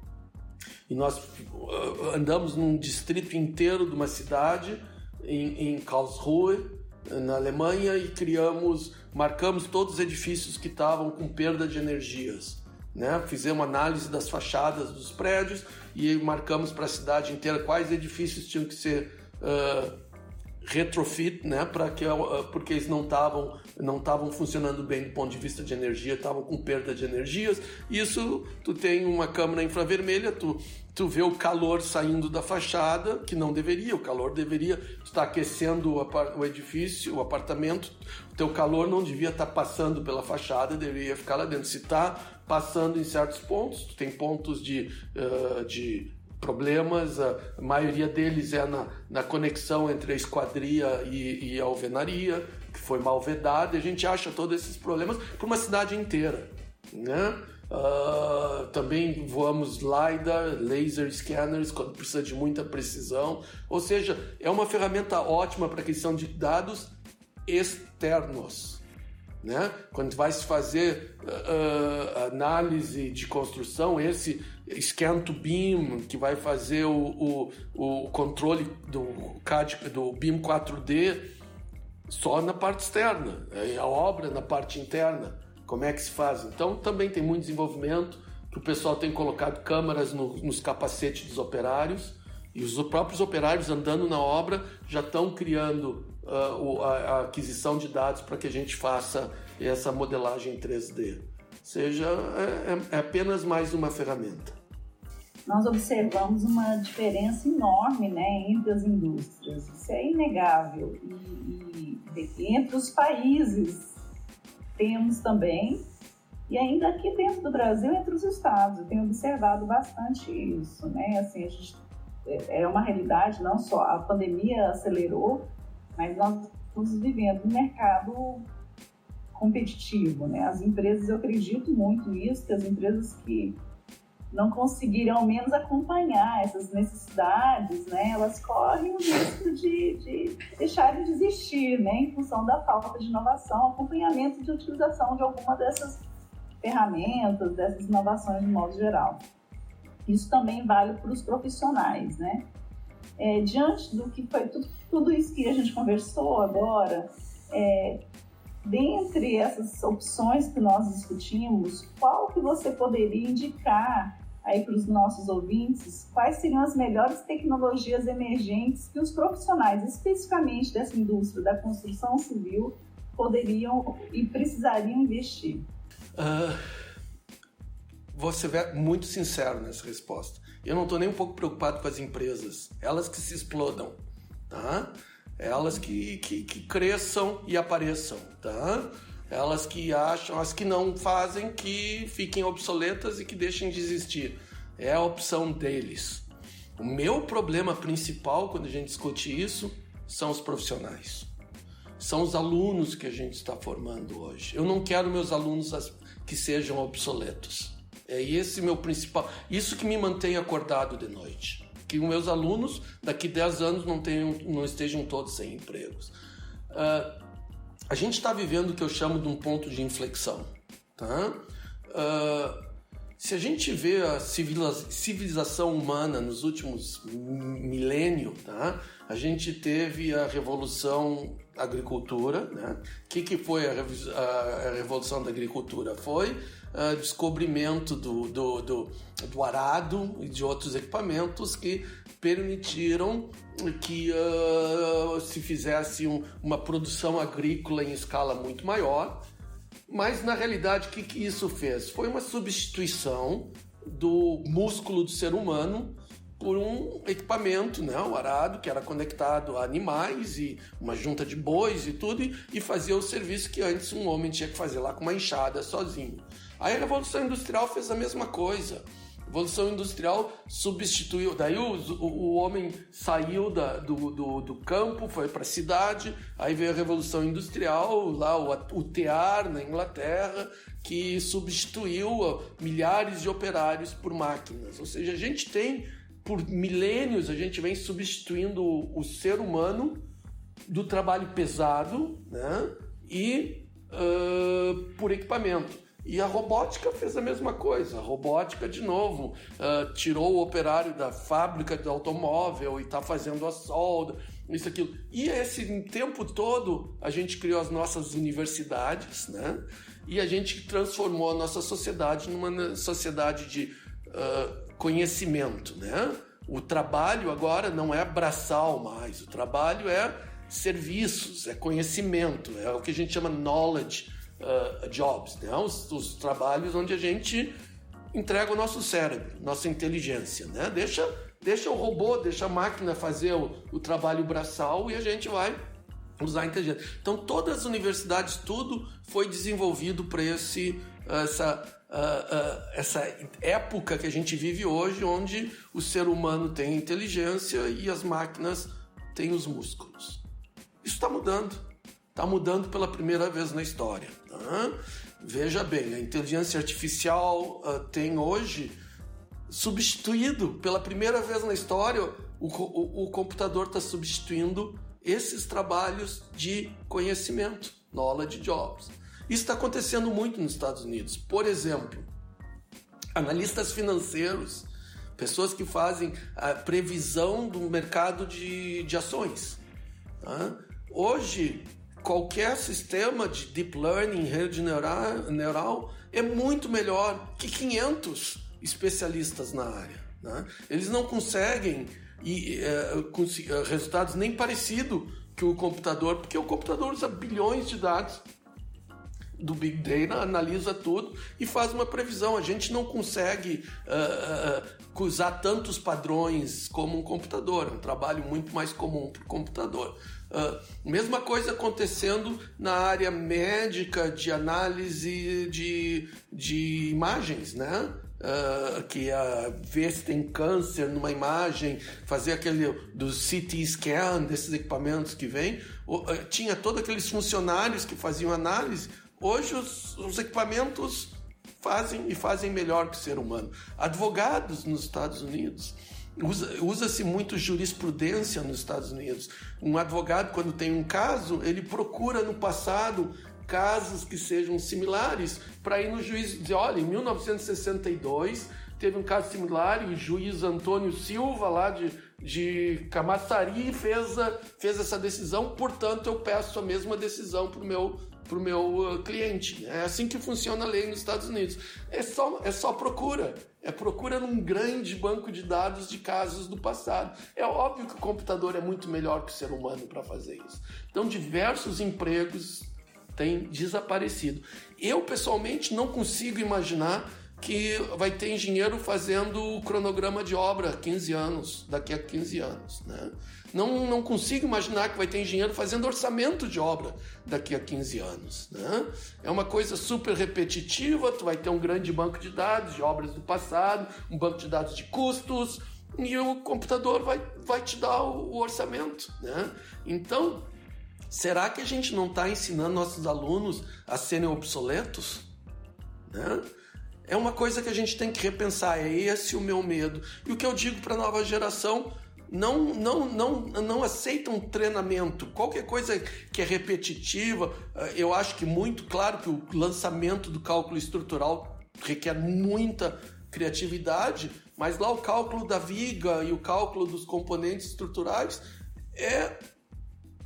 E nós uh, andamos num distrito inteiro de uma cidade, em, em Karlsruhe, na Alemanha, e criamos, marcamos todos os edifícios que estavam com perda de energias. Né? Fizemos análise das fachadas dos prédios e marcamos para a cidade inteira quais edifícios tinham que ser uh, retrofit, né, para que porque eles não estavam não estavam funcionando bem do ponto de vista de energia, estavam com perda de energias. Isso tu tem uma câmera infravermelha, tu tu vê o calor saindo da fachada, que não deveria, o calor deveria estar aquecendo o, edifício, o apartamento, o teu calor não devia estar passando pela fachada, deveria ficar lá dentro. Se está passando em certos pontos, tu tem pontos de, uh, de problemas, a maioria deles é na, na conexão entre a esquadria e, e a alvenaria, foi mal vedada, e a gente acha todos esses problemas para uma cidade inteira. Né? Uh, também voamos LiDAR, laser scanners, quando precisa de muita precisão. Ou seja, é uma ferramenta ótima para questão de dados externos. Né? Quando vai se fazer uh, análise de construção, esse scan to beam que vai fazer o, o, o controle do CAD, do BIM 4D só na parte externa, a obra na parte interna como é que se faz. Então também tem muito desenvolvimento, que o pessoal tem colocado câmaras no, nos capacetes dos operários e os próprios operários andando na obra já estão criando uh, a, aquisição de dados para que a gente faça essa modelagem em 3D. Ou seja, é, é, é apenas mais uma ferramenta. Nós observamos uma diferença enorme né, entre as indústrias, isso é inegável. E, e entre os países temos também, e ainda aqui dentro do Brasil, entre os estados, eu tenho observado bastante isso, né? Assim, a gente, é, é uma realidade, não só a pandemia acelerou, mas nós estamos vivendo um mercado competitivo, né? As empresas, eu acredito muito nisso, que as empresas que não conseguirem ao menos acompanhar essas necessidades, né, elas correm o risco de, de deixarem de existir, né, em função da falta de inovação, acompanhamento de utilização de alguma dessas ferramentas, dessas inovações de modo geral. Isso também vale para os profissionais, né? É, diante do que foi tudo, tudo, isso que a gente conversou agora, é, dentre essas opções que nós discutimos, qual que você poderia indicar aí para os nossos ouvintes quais seriam as melhores tecnologias emergentes que os profissionais, especificamente dessa indústria da construção civil, poderiam e precisariam investir? Uh, vou ser muito sincero nessa resposta. Eu não estou nem um pouco preocupado com as empresas, elas que se explodam, tá? Elas que, que, que cresçam e apareçam, tá? Elas que acham, as que não fazem, que fiquem obsoletas e que deixem de existir. É a opção deles. O meu problema principal quando a gente discute isso são os profissionais. São os alunos que a gente está formando hoje. Eu não quero meus alunos que sejam obsoletos. É esse meu principal. Isso que me mantém acordado de noite. Que os meus alunos, daqui 10 anos, não, tenham, não estejam todos sem empregos. Uh, a gente está vivendo o que eu chamo de um ponto de inflexão. Tá? Uh, se a gente vê a civilização humana nos últimos milênios, tá? a gente teve a revolução da agricultura. Né? O que, que foi a, a, a revolução da agricultura? Foi o descobrimento do, do, do, do arado e de outros equipamentos que permitiram que uh, se fizesse um, uma produção agrícola em escala muito maior. Mas na realidade, o que, que isso fez? Foi uma substituição do músculo do ser humano por um equipamento, né, o arado, que era conectado a animais e uma junta de bois e tudo, e, fazia o serviço que antes um homem tinha que fazer lá com uma enxada sozinho. Aí a Revolução Industrial fez a mesma coisa. Revolução Industrial substituiu, daí o, o, o homem saiu da, do, do, do, campo, foi para a cidade, aí veio a Revolução Industrial, lá o, o tear na Inglaterra, que substituiu milhares de operários por máquinas. Ou seja, a gente tem, por milênios, a gente vem substituindo o, o ser humano do trabalho pesado né, e uh, por equipamento. E a robótica fez a mesma coisa. A robótica, de novo, uh, tirou o operário da fábrica de automóvel e está fazendo a solda, isso, aquilo. E esse tempo todo a gente criou as nossas universidades, né? E a gente transformou a nossa sociedade numa sociedade de uh, conhecimento, né? O trabalho agora não é braçal mais, o trabalho é serviços, é conhecimento, é o que a gente chama knowledge uh, jobs, né? Os, os, trabalhos onde a gente entrega o nosso cérebro, nossa inteligência, né? Deixa, deixa o robô, deixa a máquina fazer o, o trabalho braçal e a gente vai usar a inteligência. Então todas as universidades, tudo foi desenvolvido para esse essa Uh, uh, essa época que a gente vive hoje, onde o ser humano tem inteligência e as máquinas têm os músculos. Isso está mudando está mudando pela primeira vez na história. Veja bem, a inteligência artificial uh, tem hoje substituído, pela primeira vez na história, o, o, o computador está substituindo esses trabalhos de conhecimento, knowledge jobs. Isso está acontecendo muito nos Estados Unidos. Por exemplo, analistas financeiros, pessoas que fazem a previsão do mercado de, de ações. Tá? Hoje, qualquer sistema de deep learning, rede neural, neural é muito melhor que 500 especialistas na área. Né? Eles não conseguem e, é, resultados nem parecido que o computador, porque o computador usa bilhões de dados do Big Data, analisa tudo e faz uma previsão. A gente não consegue uh, uh, usar tantos padrões como um computador, é um trabalho muito mais comum para o computador. Uh, mesma coisa acontecendo na área médica de análise de, de imagens, né? Uh, que é ver se tem câncer numa imagem, fazer aquele do CT scan desses equipamentos que vem. Uh, tinha todos aqueles funcionários que faziam análise. Hoje os, os equipamentos fazem e fazem melhor que o ser humano. Advogados nos Estados Unidos Usa-se usa muito jurisprudência nos Estados Unidos. Um advogado, quando tem um caso, ele procura no passado casos que sejam similares para ir no juiz e dizer: olha, em 1962 teve um caso similar e o juiz Antônio Silva, lá de, de fez, a, fez essa decisão, portanto eu peço a mesma decisão para o meu, pro meu uh, cliente. É assim que funciona a lei nos Estados Unidos. É só, é só procura. É procura num grande banco de dados de casos do passado. É óbvio que o computador é muito melhor que o ser humano para fazer isso. Então, diversos empregos têm desaparecido. Eu, pessoalmente, não consigo imaginar que vai ter engenheiro fazendo o cronograma de obra 15 anos, daqui a 15 anos. Né? Não, não consigo imaginar que vai ter engenheiro fazendo orçamento de obra daqui a 15 anos. Né? É uma coisa super repetitiva, tu vai ter um grande banco de dados de obras do passado, um banco de dados de custos, e o computador vai, vai te dar o, o orçamento. Né? Então, será que a gente não está ensinando nossos alunos a serem obsoletos? Né? É uma coisa que a gente tem que repensar, é esse o meu medo. E o que eu digo para a nova geração, não, não, não, não aceitam treinamento. Qualquer coisa que é repetitiva, eh, eu acho que muito claro que o lançamento do cálculo estrutural requer muita criatividade, mas lá o cálculo da viga e o cálculo dos componentes estruturais é,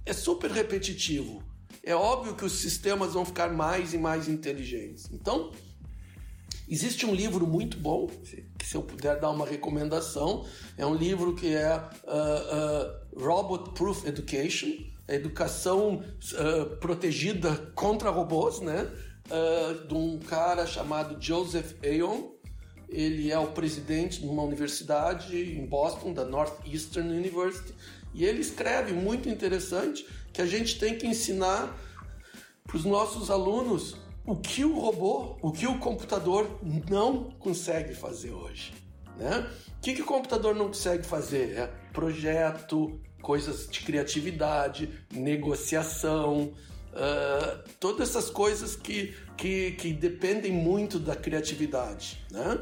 é super repetitivo. É óbvio que os sistemas vão ficar mais e mais inteligentes. Então, Existe um livro muito bom, que se eu puder dar uma recomendação, é um livro que é uh, uh, Robot Proof Education, educação uh, protegida contra robôs, né? de um cara chamado Joseph Ayon. Ele é o presidente de uma universidade em Boston, da Northeastern University, e ele escreve muito interessante que a gente tem que ensinar para os nossos alunos o que o robô, o que o computador não consegue fazer hoje. Né? O que, que o computador não consegue fazer? É projeto, coisas de criatividade, negociação, uh, todas essas coisas que, que, que, dependem muito da criatividade. Né?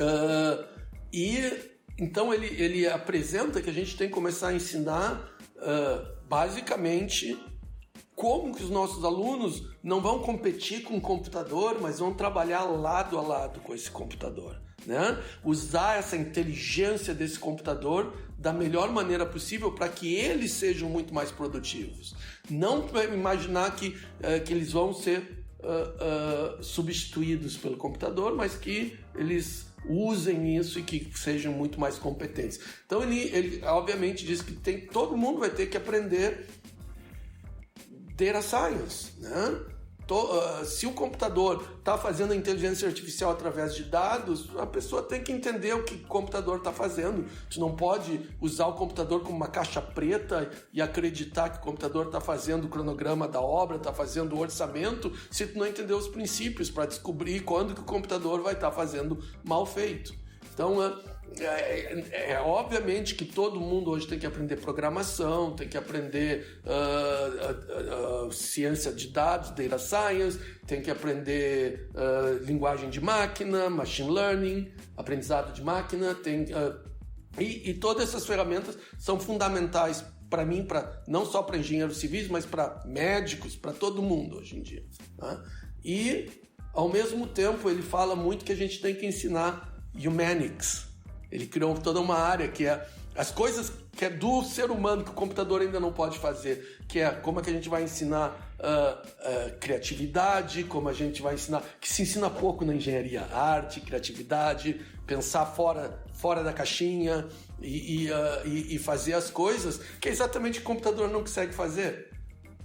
Uh, e então ele, ele apresenta que a gente tem que começar a ensinar uh, basicamente como que os nossos alunos não vão competir com o computador, mas vão trabalhar lado a lado com esse computador. Né? Usar essa inteligência desse computador da melhor maneira possível para que eles sejam muito mais produtivos. Não imaginar que, uh, que eles vão ser uh, uh, substituídos pelo computador, mas que eles usem isso e que sejam muito mais competentes. Então ele, ele obviamente diz que tem, todo mundo vai ter que aprender data science, né? Uh, se o computador está fazendo inteligência artificial através de dados, a pessoa tem que entender o que o computador está fazendo. Tu não pode usar o computador como uma caixa preta e acreditar que o computador está fazendo o cronograma da obra, está fazendo o orçamento, se tu não entender os princípios para descobrir quando que o computador vai estar tá fazendo mal feito. Então, uh, é, é, obviamente que todo mundo hoje tem que aprender programação, tem que aprender uh, uh, uh, ciência de dados, data science, tem que aprender linguagem de máquina, machine learning, aprendizado de máquina, tem e, e todas essas ferramentas são fundamentais para mim, para não só para engenheiros civis, mas para médicos, para todo mundo hoje em dia. Né? E ao mesmo tempo ele fala muito que a gente tem que ensinar humanics, ele criou toda uma área que é as coisas que é do ser humano que o computador ainda não pode fazer, que é como é que a gente vai ensinar uh, uh, criatividade, como a gente vai ensinar, que se ensina pouco na engenharia, arte, criatividade, pensar fora, fora da caixinha e, e, uh, e, e fazer as coisas que é exatamente o computador não consegue fazer.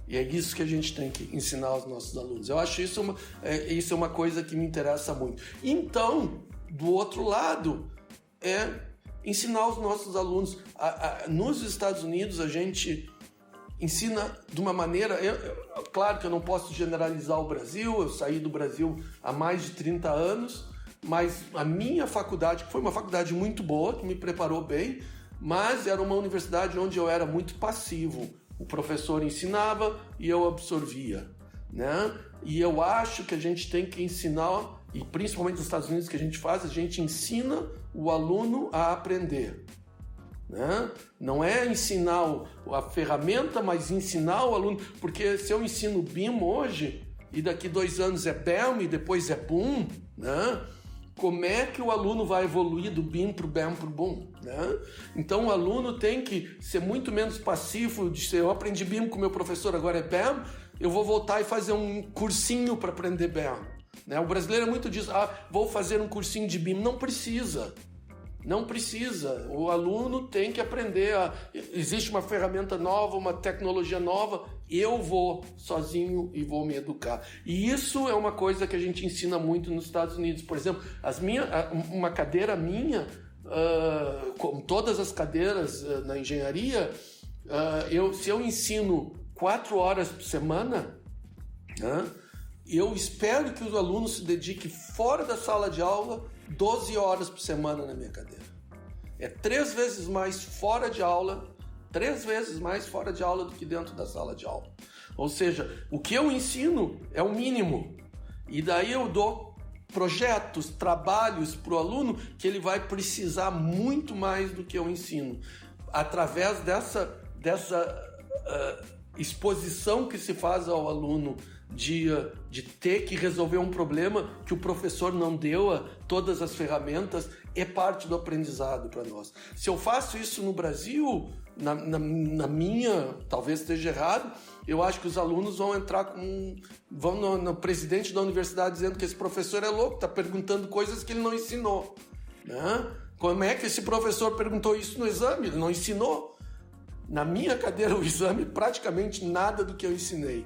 E é isso que a gente tem que ensinar aos nossos alunos. Eu acho isso uma, é, isso é uma coisa que me interessa muito. Então, do outro lado, é ensinar os nossos alunos. A, a, nos Estados Unidos, a gente ensina de uma maneira. Eu, eu, claro que eu não posso generalizar o Brasil, eu saí do Brasil há mais de 30 anos, mas a minha faculdade, que foi uma faculdade muito boa, que me preparou bem, mas era uma universidade onde eu era muito passivo. O professor ensinava e eu absorvia. Né? E eu acho que a gente tem que ensinar e principalmente nos Estados Unidos que a gente faz, a gente ensina o aluno a aprender. Né? Não é ensinar a ferramenta, mas ensinar o aluno, porque se eu ensino BIM hoje e daqui dois anos é BEM e depois é BOOM, né? como é que o aluno vai evoluir do BIM para o BEM para o BOOM? Né? Então o aluno tem que ser muito menos passivo de ser eu aprendi BIM com meu professor, agora é BEM, eu vou voltar e fazer um cursinho para aprender BEM. Né? O brasileiro é muito disso, ah, vou fazer um cursinho de BIM. Não precisa. Não precisa. O aluno tem que aprender. A... Existe uma ferramenta nova, uma tecnologia nova. Eu vou sozinho e vou me educar. E isso é uma coisa que a gente ensina muito nos Estados Unidos. Por exemplo, as minha, uma cadeira minha, uh, como todas as cadeiras uh, na engenharia, uh, eu, se eu ensino quatro horas por semana, eu espero que os alunos se dediquem fora da sala de aula 12 horas por semana na minha cadeira. É três vezes mais fora de aula, três vezes mais fora de aula do que dentro da sala de aula. Ou seja, o que eu ensino é o mínimo. E daí eu dou projetos, trabalhos para o aluno que ele vai precisar muito mais do que eu ensino. Através dessa, dessa uh, exposição que se faz ao aluno de, de ter que resolver um problema que o professor não deu a todas as ferramentas é parte do aprendizado para nós. Se eu faço isso no Brasil, na, na, na, minha, talvez esteja errado, eu acho que os alunos vão entrar com. vão no, no presidente da universidade dizendo que esse professor é louco, está perguntando coisas que ele não ensinou. Né? Como é que esse professor perguntou isso no exame? Ele não ensinou. Na minha cadeira, o exame, praticamente nada do que eu ensinei.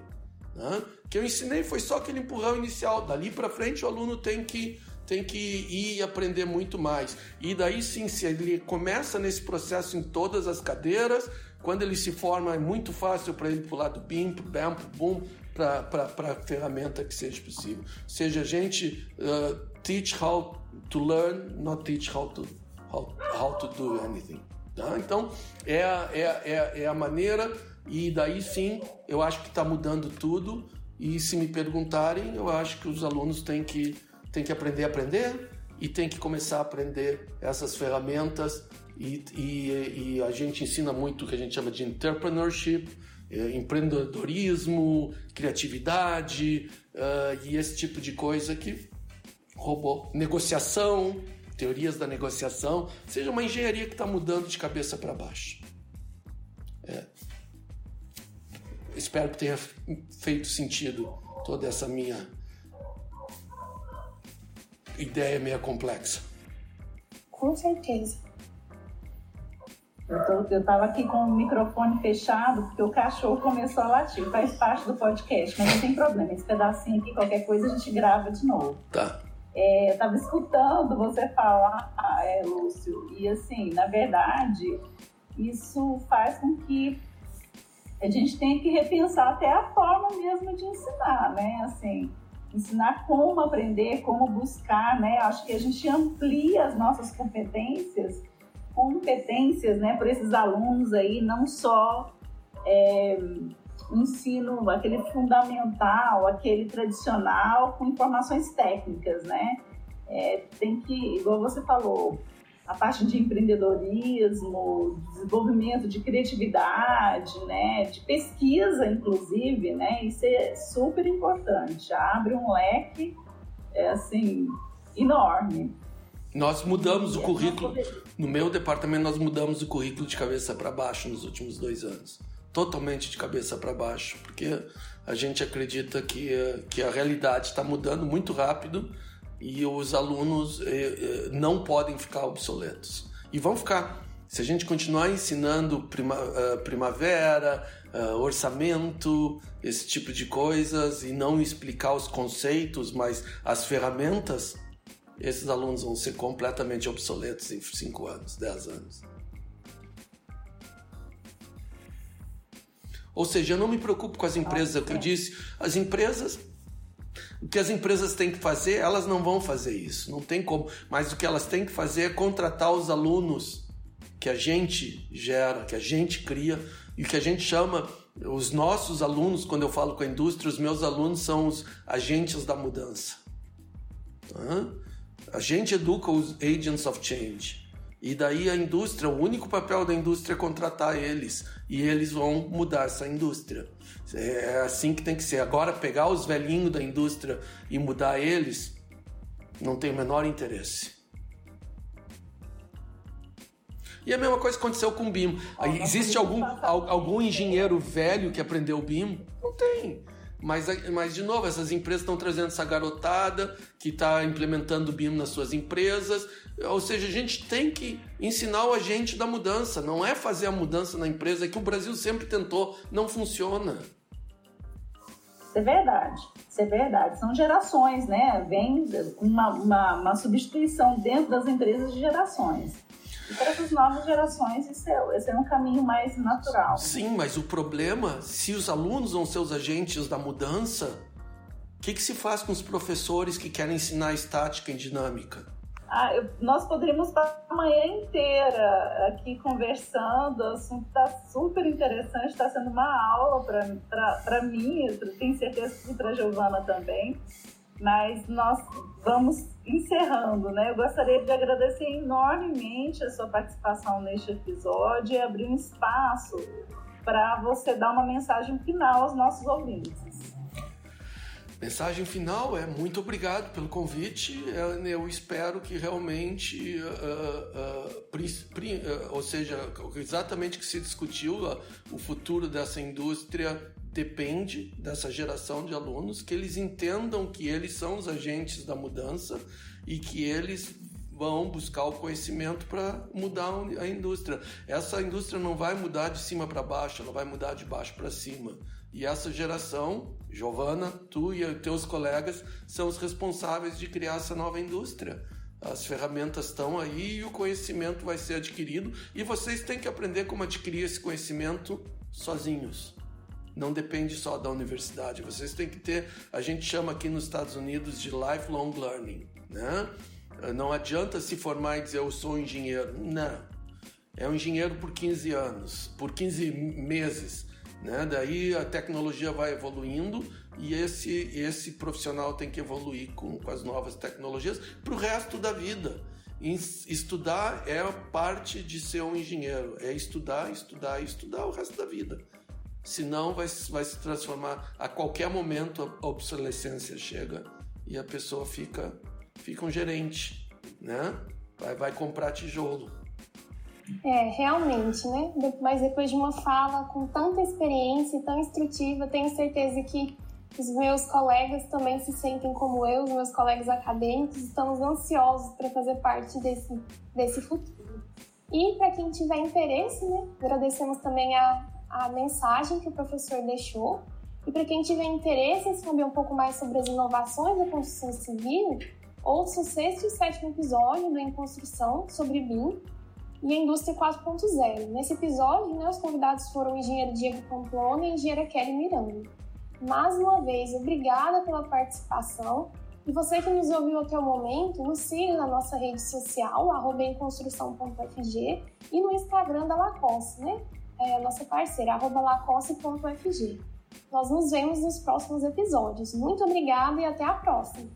Né? Que eu ensinei foi só aquele empurrão inicial. Dali para frente, o aluno tem que, tem que ir aprender muito mais. E daí sim, se ele começa nesse processo em todas as cadeiras, quando ele se forma, é muito fácil para ele pular do BIM, para o BAM, para a ferramenta que seja possível. Ou seja, a gente uh, teach how to learn, not teach how to, how, how to do anything. Tá? Então, é é, é, é a maneira, e daí sim, eu acho que está mudando tudo. E se me perguntarem, eu acho que os alunos têm que, têm que aprender a aprender e têm que começar a aprender essas ferramentas. E, e, e a gente ensina muito o que a gente chama de entrepreneurship, eh, empreendedorismo, criatividade uh, e esse tipo de coisa que roubou negociação, teorias da negociação, seja uma engenharia que está mudando de cabeça para baixo. Espero que tenha feito sentido toda essa minha ideia meio complexa. Com certeza. Eu estava aqui com o microfone fechado porque o cachorro começou a latir. Faz parte do podcast, mas não tem problema. Esse pedacinho aqui, qualquer coisa, a gente grava de novo. Tá. É, eu estava escutando você falar, é, Lúcio, e assim, na verdade, isso faz com que a gente tenha que repensar até a forma mesmo de ensinar, né? Assim, ensinar como aprender, como buscar, né? Acho que a gente amplia as nossas competências, competências, né, para esses alunos aí, não só é, ensino, aquele fundamental, aquele tradicional, com informações técnicas, né? É, tem que, igual você falou, a parte de empreendedorismo, desenvolvimento de criatividade, né, de pesquisa, inclusive, né, isso é super importante. Abre um leque, é, assim, enorme. Nós mudamos o currículo, no meu departamento, nós mudamos o currículo de cabeça para baixo nos últimos dois anos. Totalmente de cabeça para baixo, porque a gente acredita que, que a realidade está mudando muito rápido e os alunos eh, eh, não podem ficar obsoletos. E vão ficar. Se a gente continuar ensinando prima, uh, primavera, uh, orçamento, esse tipo de coisas, e não explicar os conceitos, mas as ferramentas, esses alunos vão ser completamente obsoletos em 5 anos, 10 anos. Ou seja, eu não me preocupo com as empresas, é o que eu disse. As empresas o que as empresas têm que fazer, elas não vão fazer isso, não tem como. Mas o que elas têm que fazer é contratar os alunos que a gente gera, que a gente cria e que a gente chama os nossos alunos, quando eu falo com a indústria, os meus alunos são os agentes da mudança. A gente educa os agents of change. E daí a indústria, o único papel da indústria é contratar eles e eles vão mudar essa indústria. É assim que tem que ser. Agora, pegar os velhinhos da indústria e mudar eles, não tem o menor interesse. E a mesma coisa aconteceu com o BIM. Existe algum, algum engenheiro velho que aprendeu o BIM? Não tem. Mas, mas, de novo, essas empresas estão trazendo essa garotada que está implementando o BIM nas suas empresas. Ou seja, a gente tem que ensinar o agente da mudança. Não é fazer a mudança na empresa é que o Brasil sempre tentou. Não funciona. Isso é verdade. Isso é verdade. São gerações, né? Vem uma, uma, uma substituição dentro das empresas de gerações. E para essas novas gerações, esse é, esse é um caminho mais natural. Sim, mas o problema, se os alunos vão ser os agentes da mudança, o que, que se faz com os professores que querem ensinar estática e dinâmica? Ah, eu, nós poderíamos passar a manhã inteira aqui conversando, o assunto está super interessante, está sendo uma aula para mim, tenho certeza que para a Giovana também mas nós vamos encerrando, né? Eu gostaria de agradecer enormemente a sua participação neste episódio e abrir um espaço para você dar uma mensagem final aos nossos ouvintes. Mensagem final é muito obrigado pelo convite. Eu espero que realmente, uh, uh, uh, ou seja, exatamente o que se discutiu, o futuro dessa indústria depende dessa geração de alunos que eles entendam que eles são os agentes da mudança e que eles vão buscar o conhecimento para mudar a indústria. Essa indústria não vai mudar de cima para baixo, ela vai mudar de baixo para cima. E essa geração, Giovana, tu e teus colegas são os responsáveis de criar essa nova indústria. As ferramentas estão aí e o conhecimento vai ser adquirido e vocês têm que aprender como adquirir esse conhecimento sozinhos não depende só da universidade. Vocês têm que ter, a gente chama aqui nos Estados Unidos de lifelong learning, né? Não adianta se formar e dizer eu sou engenheiro. Não. É um engenheiro por 15 anos, por 15 meses. Né? Daí a tecnologia vai evoluindo e esse, esse profissional tem que evoluir com, com as novas tecnologias para o resto da vida. Estudar é parte de ser um engenheiro, é estudar, estudar, estudar o resto da vida senão vai, vai se transformar a qualquer momento a obsolescência chega e a pessoa fica fica um gerente, né? Vai, vai comprar tijolo. É, realmente, né? Mas depois de uma fala com tanta experiência e tão instrutiva, tenho certeza que os meus colegas também se sentem como eu, os meus colegas acadêmicos, estamos ansiosos para fazer parte desse, desse futuro. E para quem tiver interesse, né, agradecemos também a a mensagem que o professor deixou. E para quem tiver interesse em saber um pouco mais sobre as inovações da construção civil, ouça o sexto e sétimo episódio do Em Construção sobre BIM e a Indústria 4.0. Nesse episódio, né, os convidados foram o engenheiro Diego Pamplona e a engenheira Kelly Miranda. Mais uma vez, obrigada pela participação. E você que nos ouviu até o momento, nos siga na nossa rede social, arroba emconstrução.fg e no Instagram da Lacoste, né? É nossa parceira, arroba lacoste.fg. Nós nos vemos nos próximos episódios. Muito obrigada e até a próxima!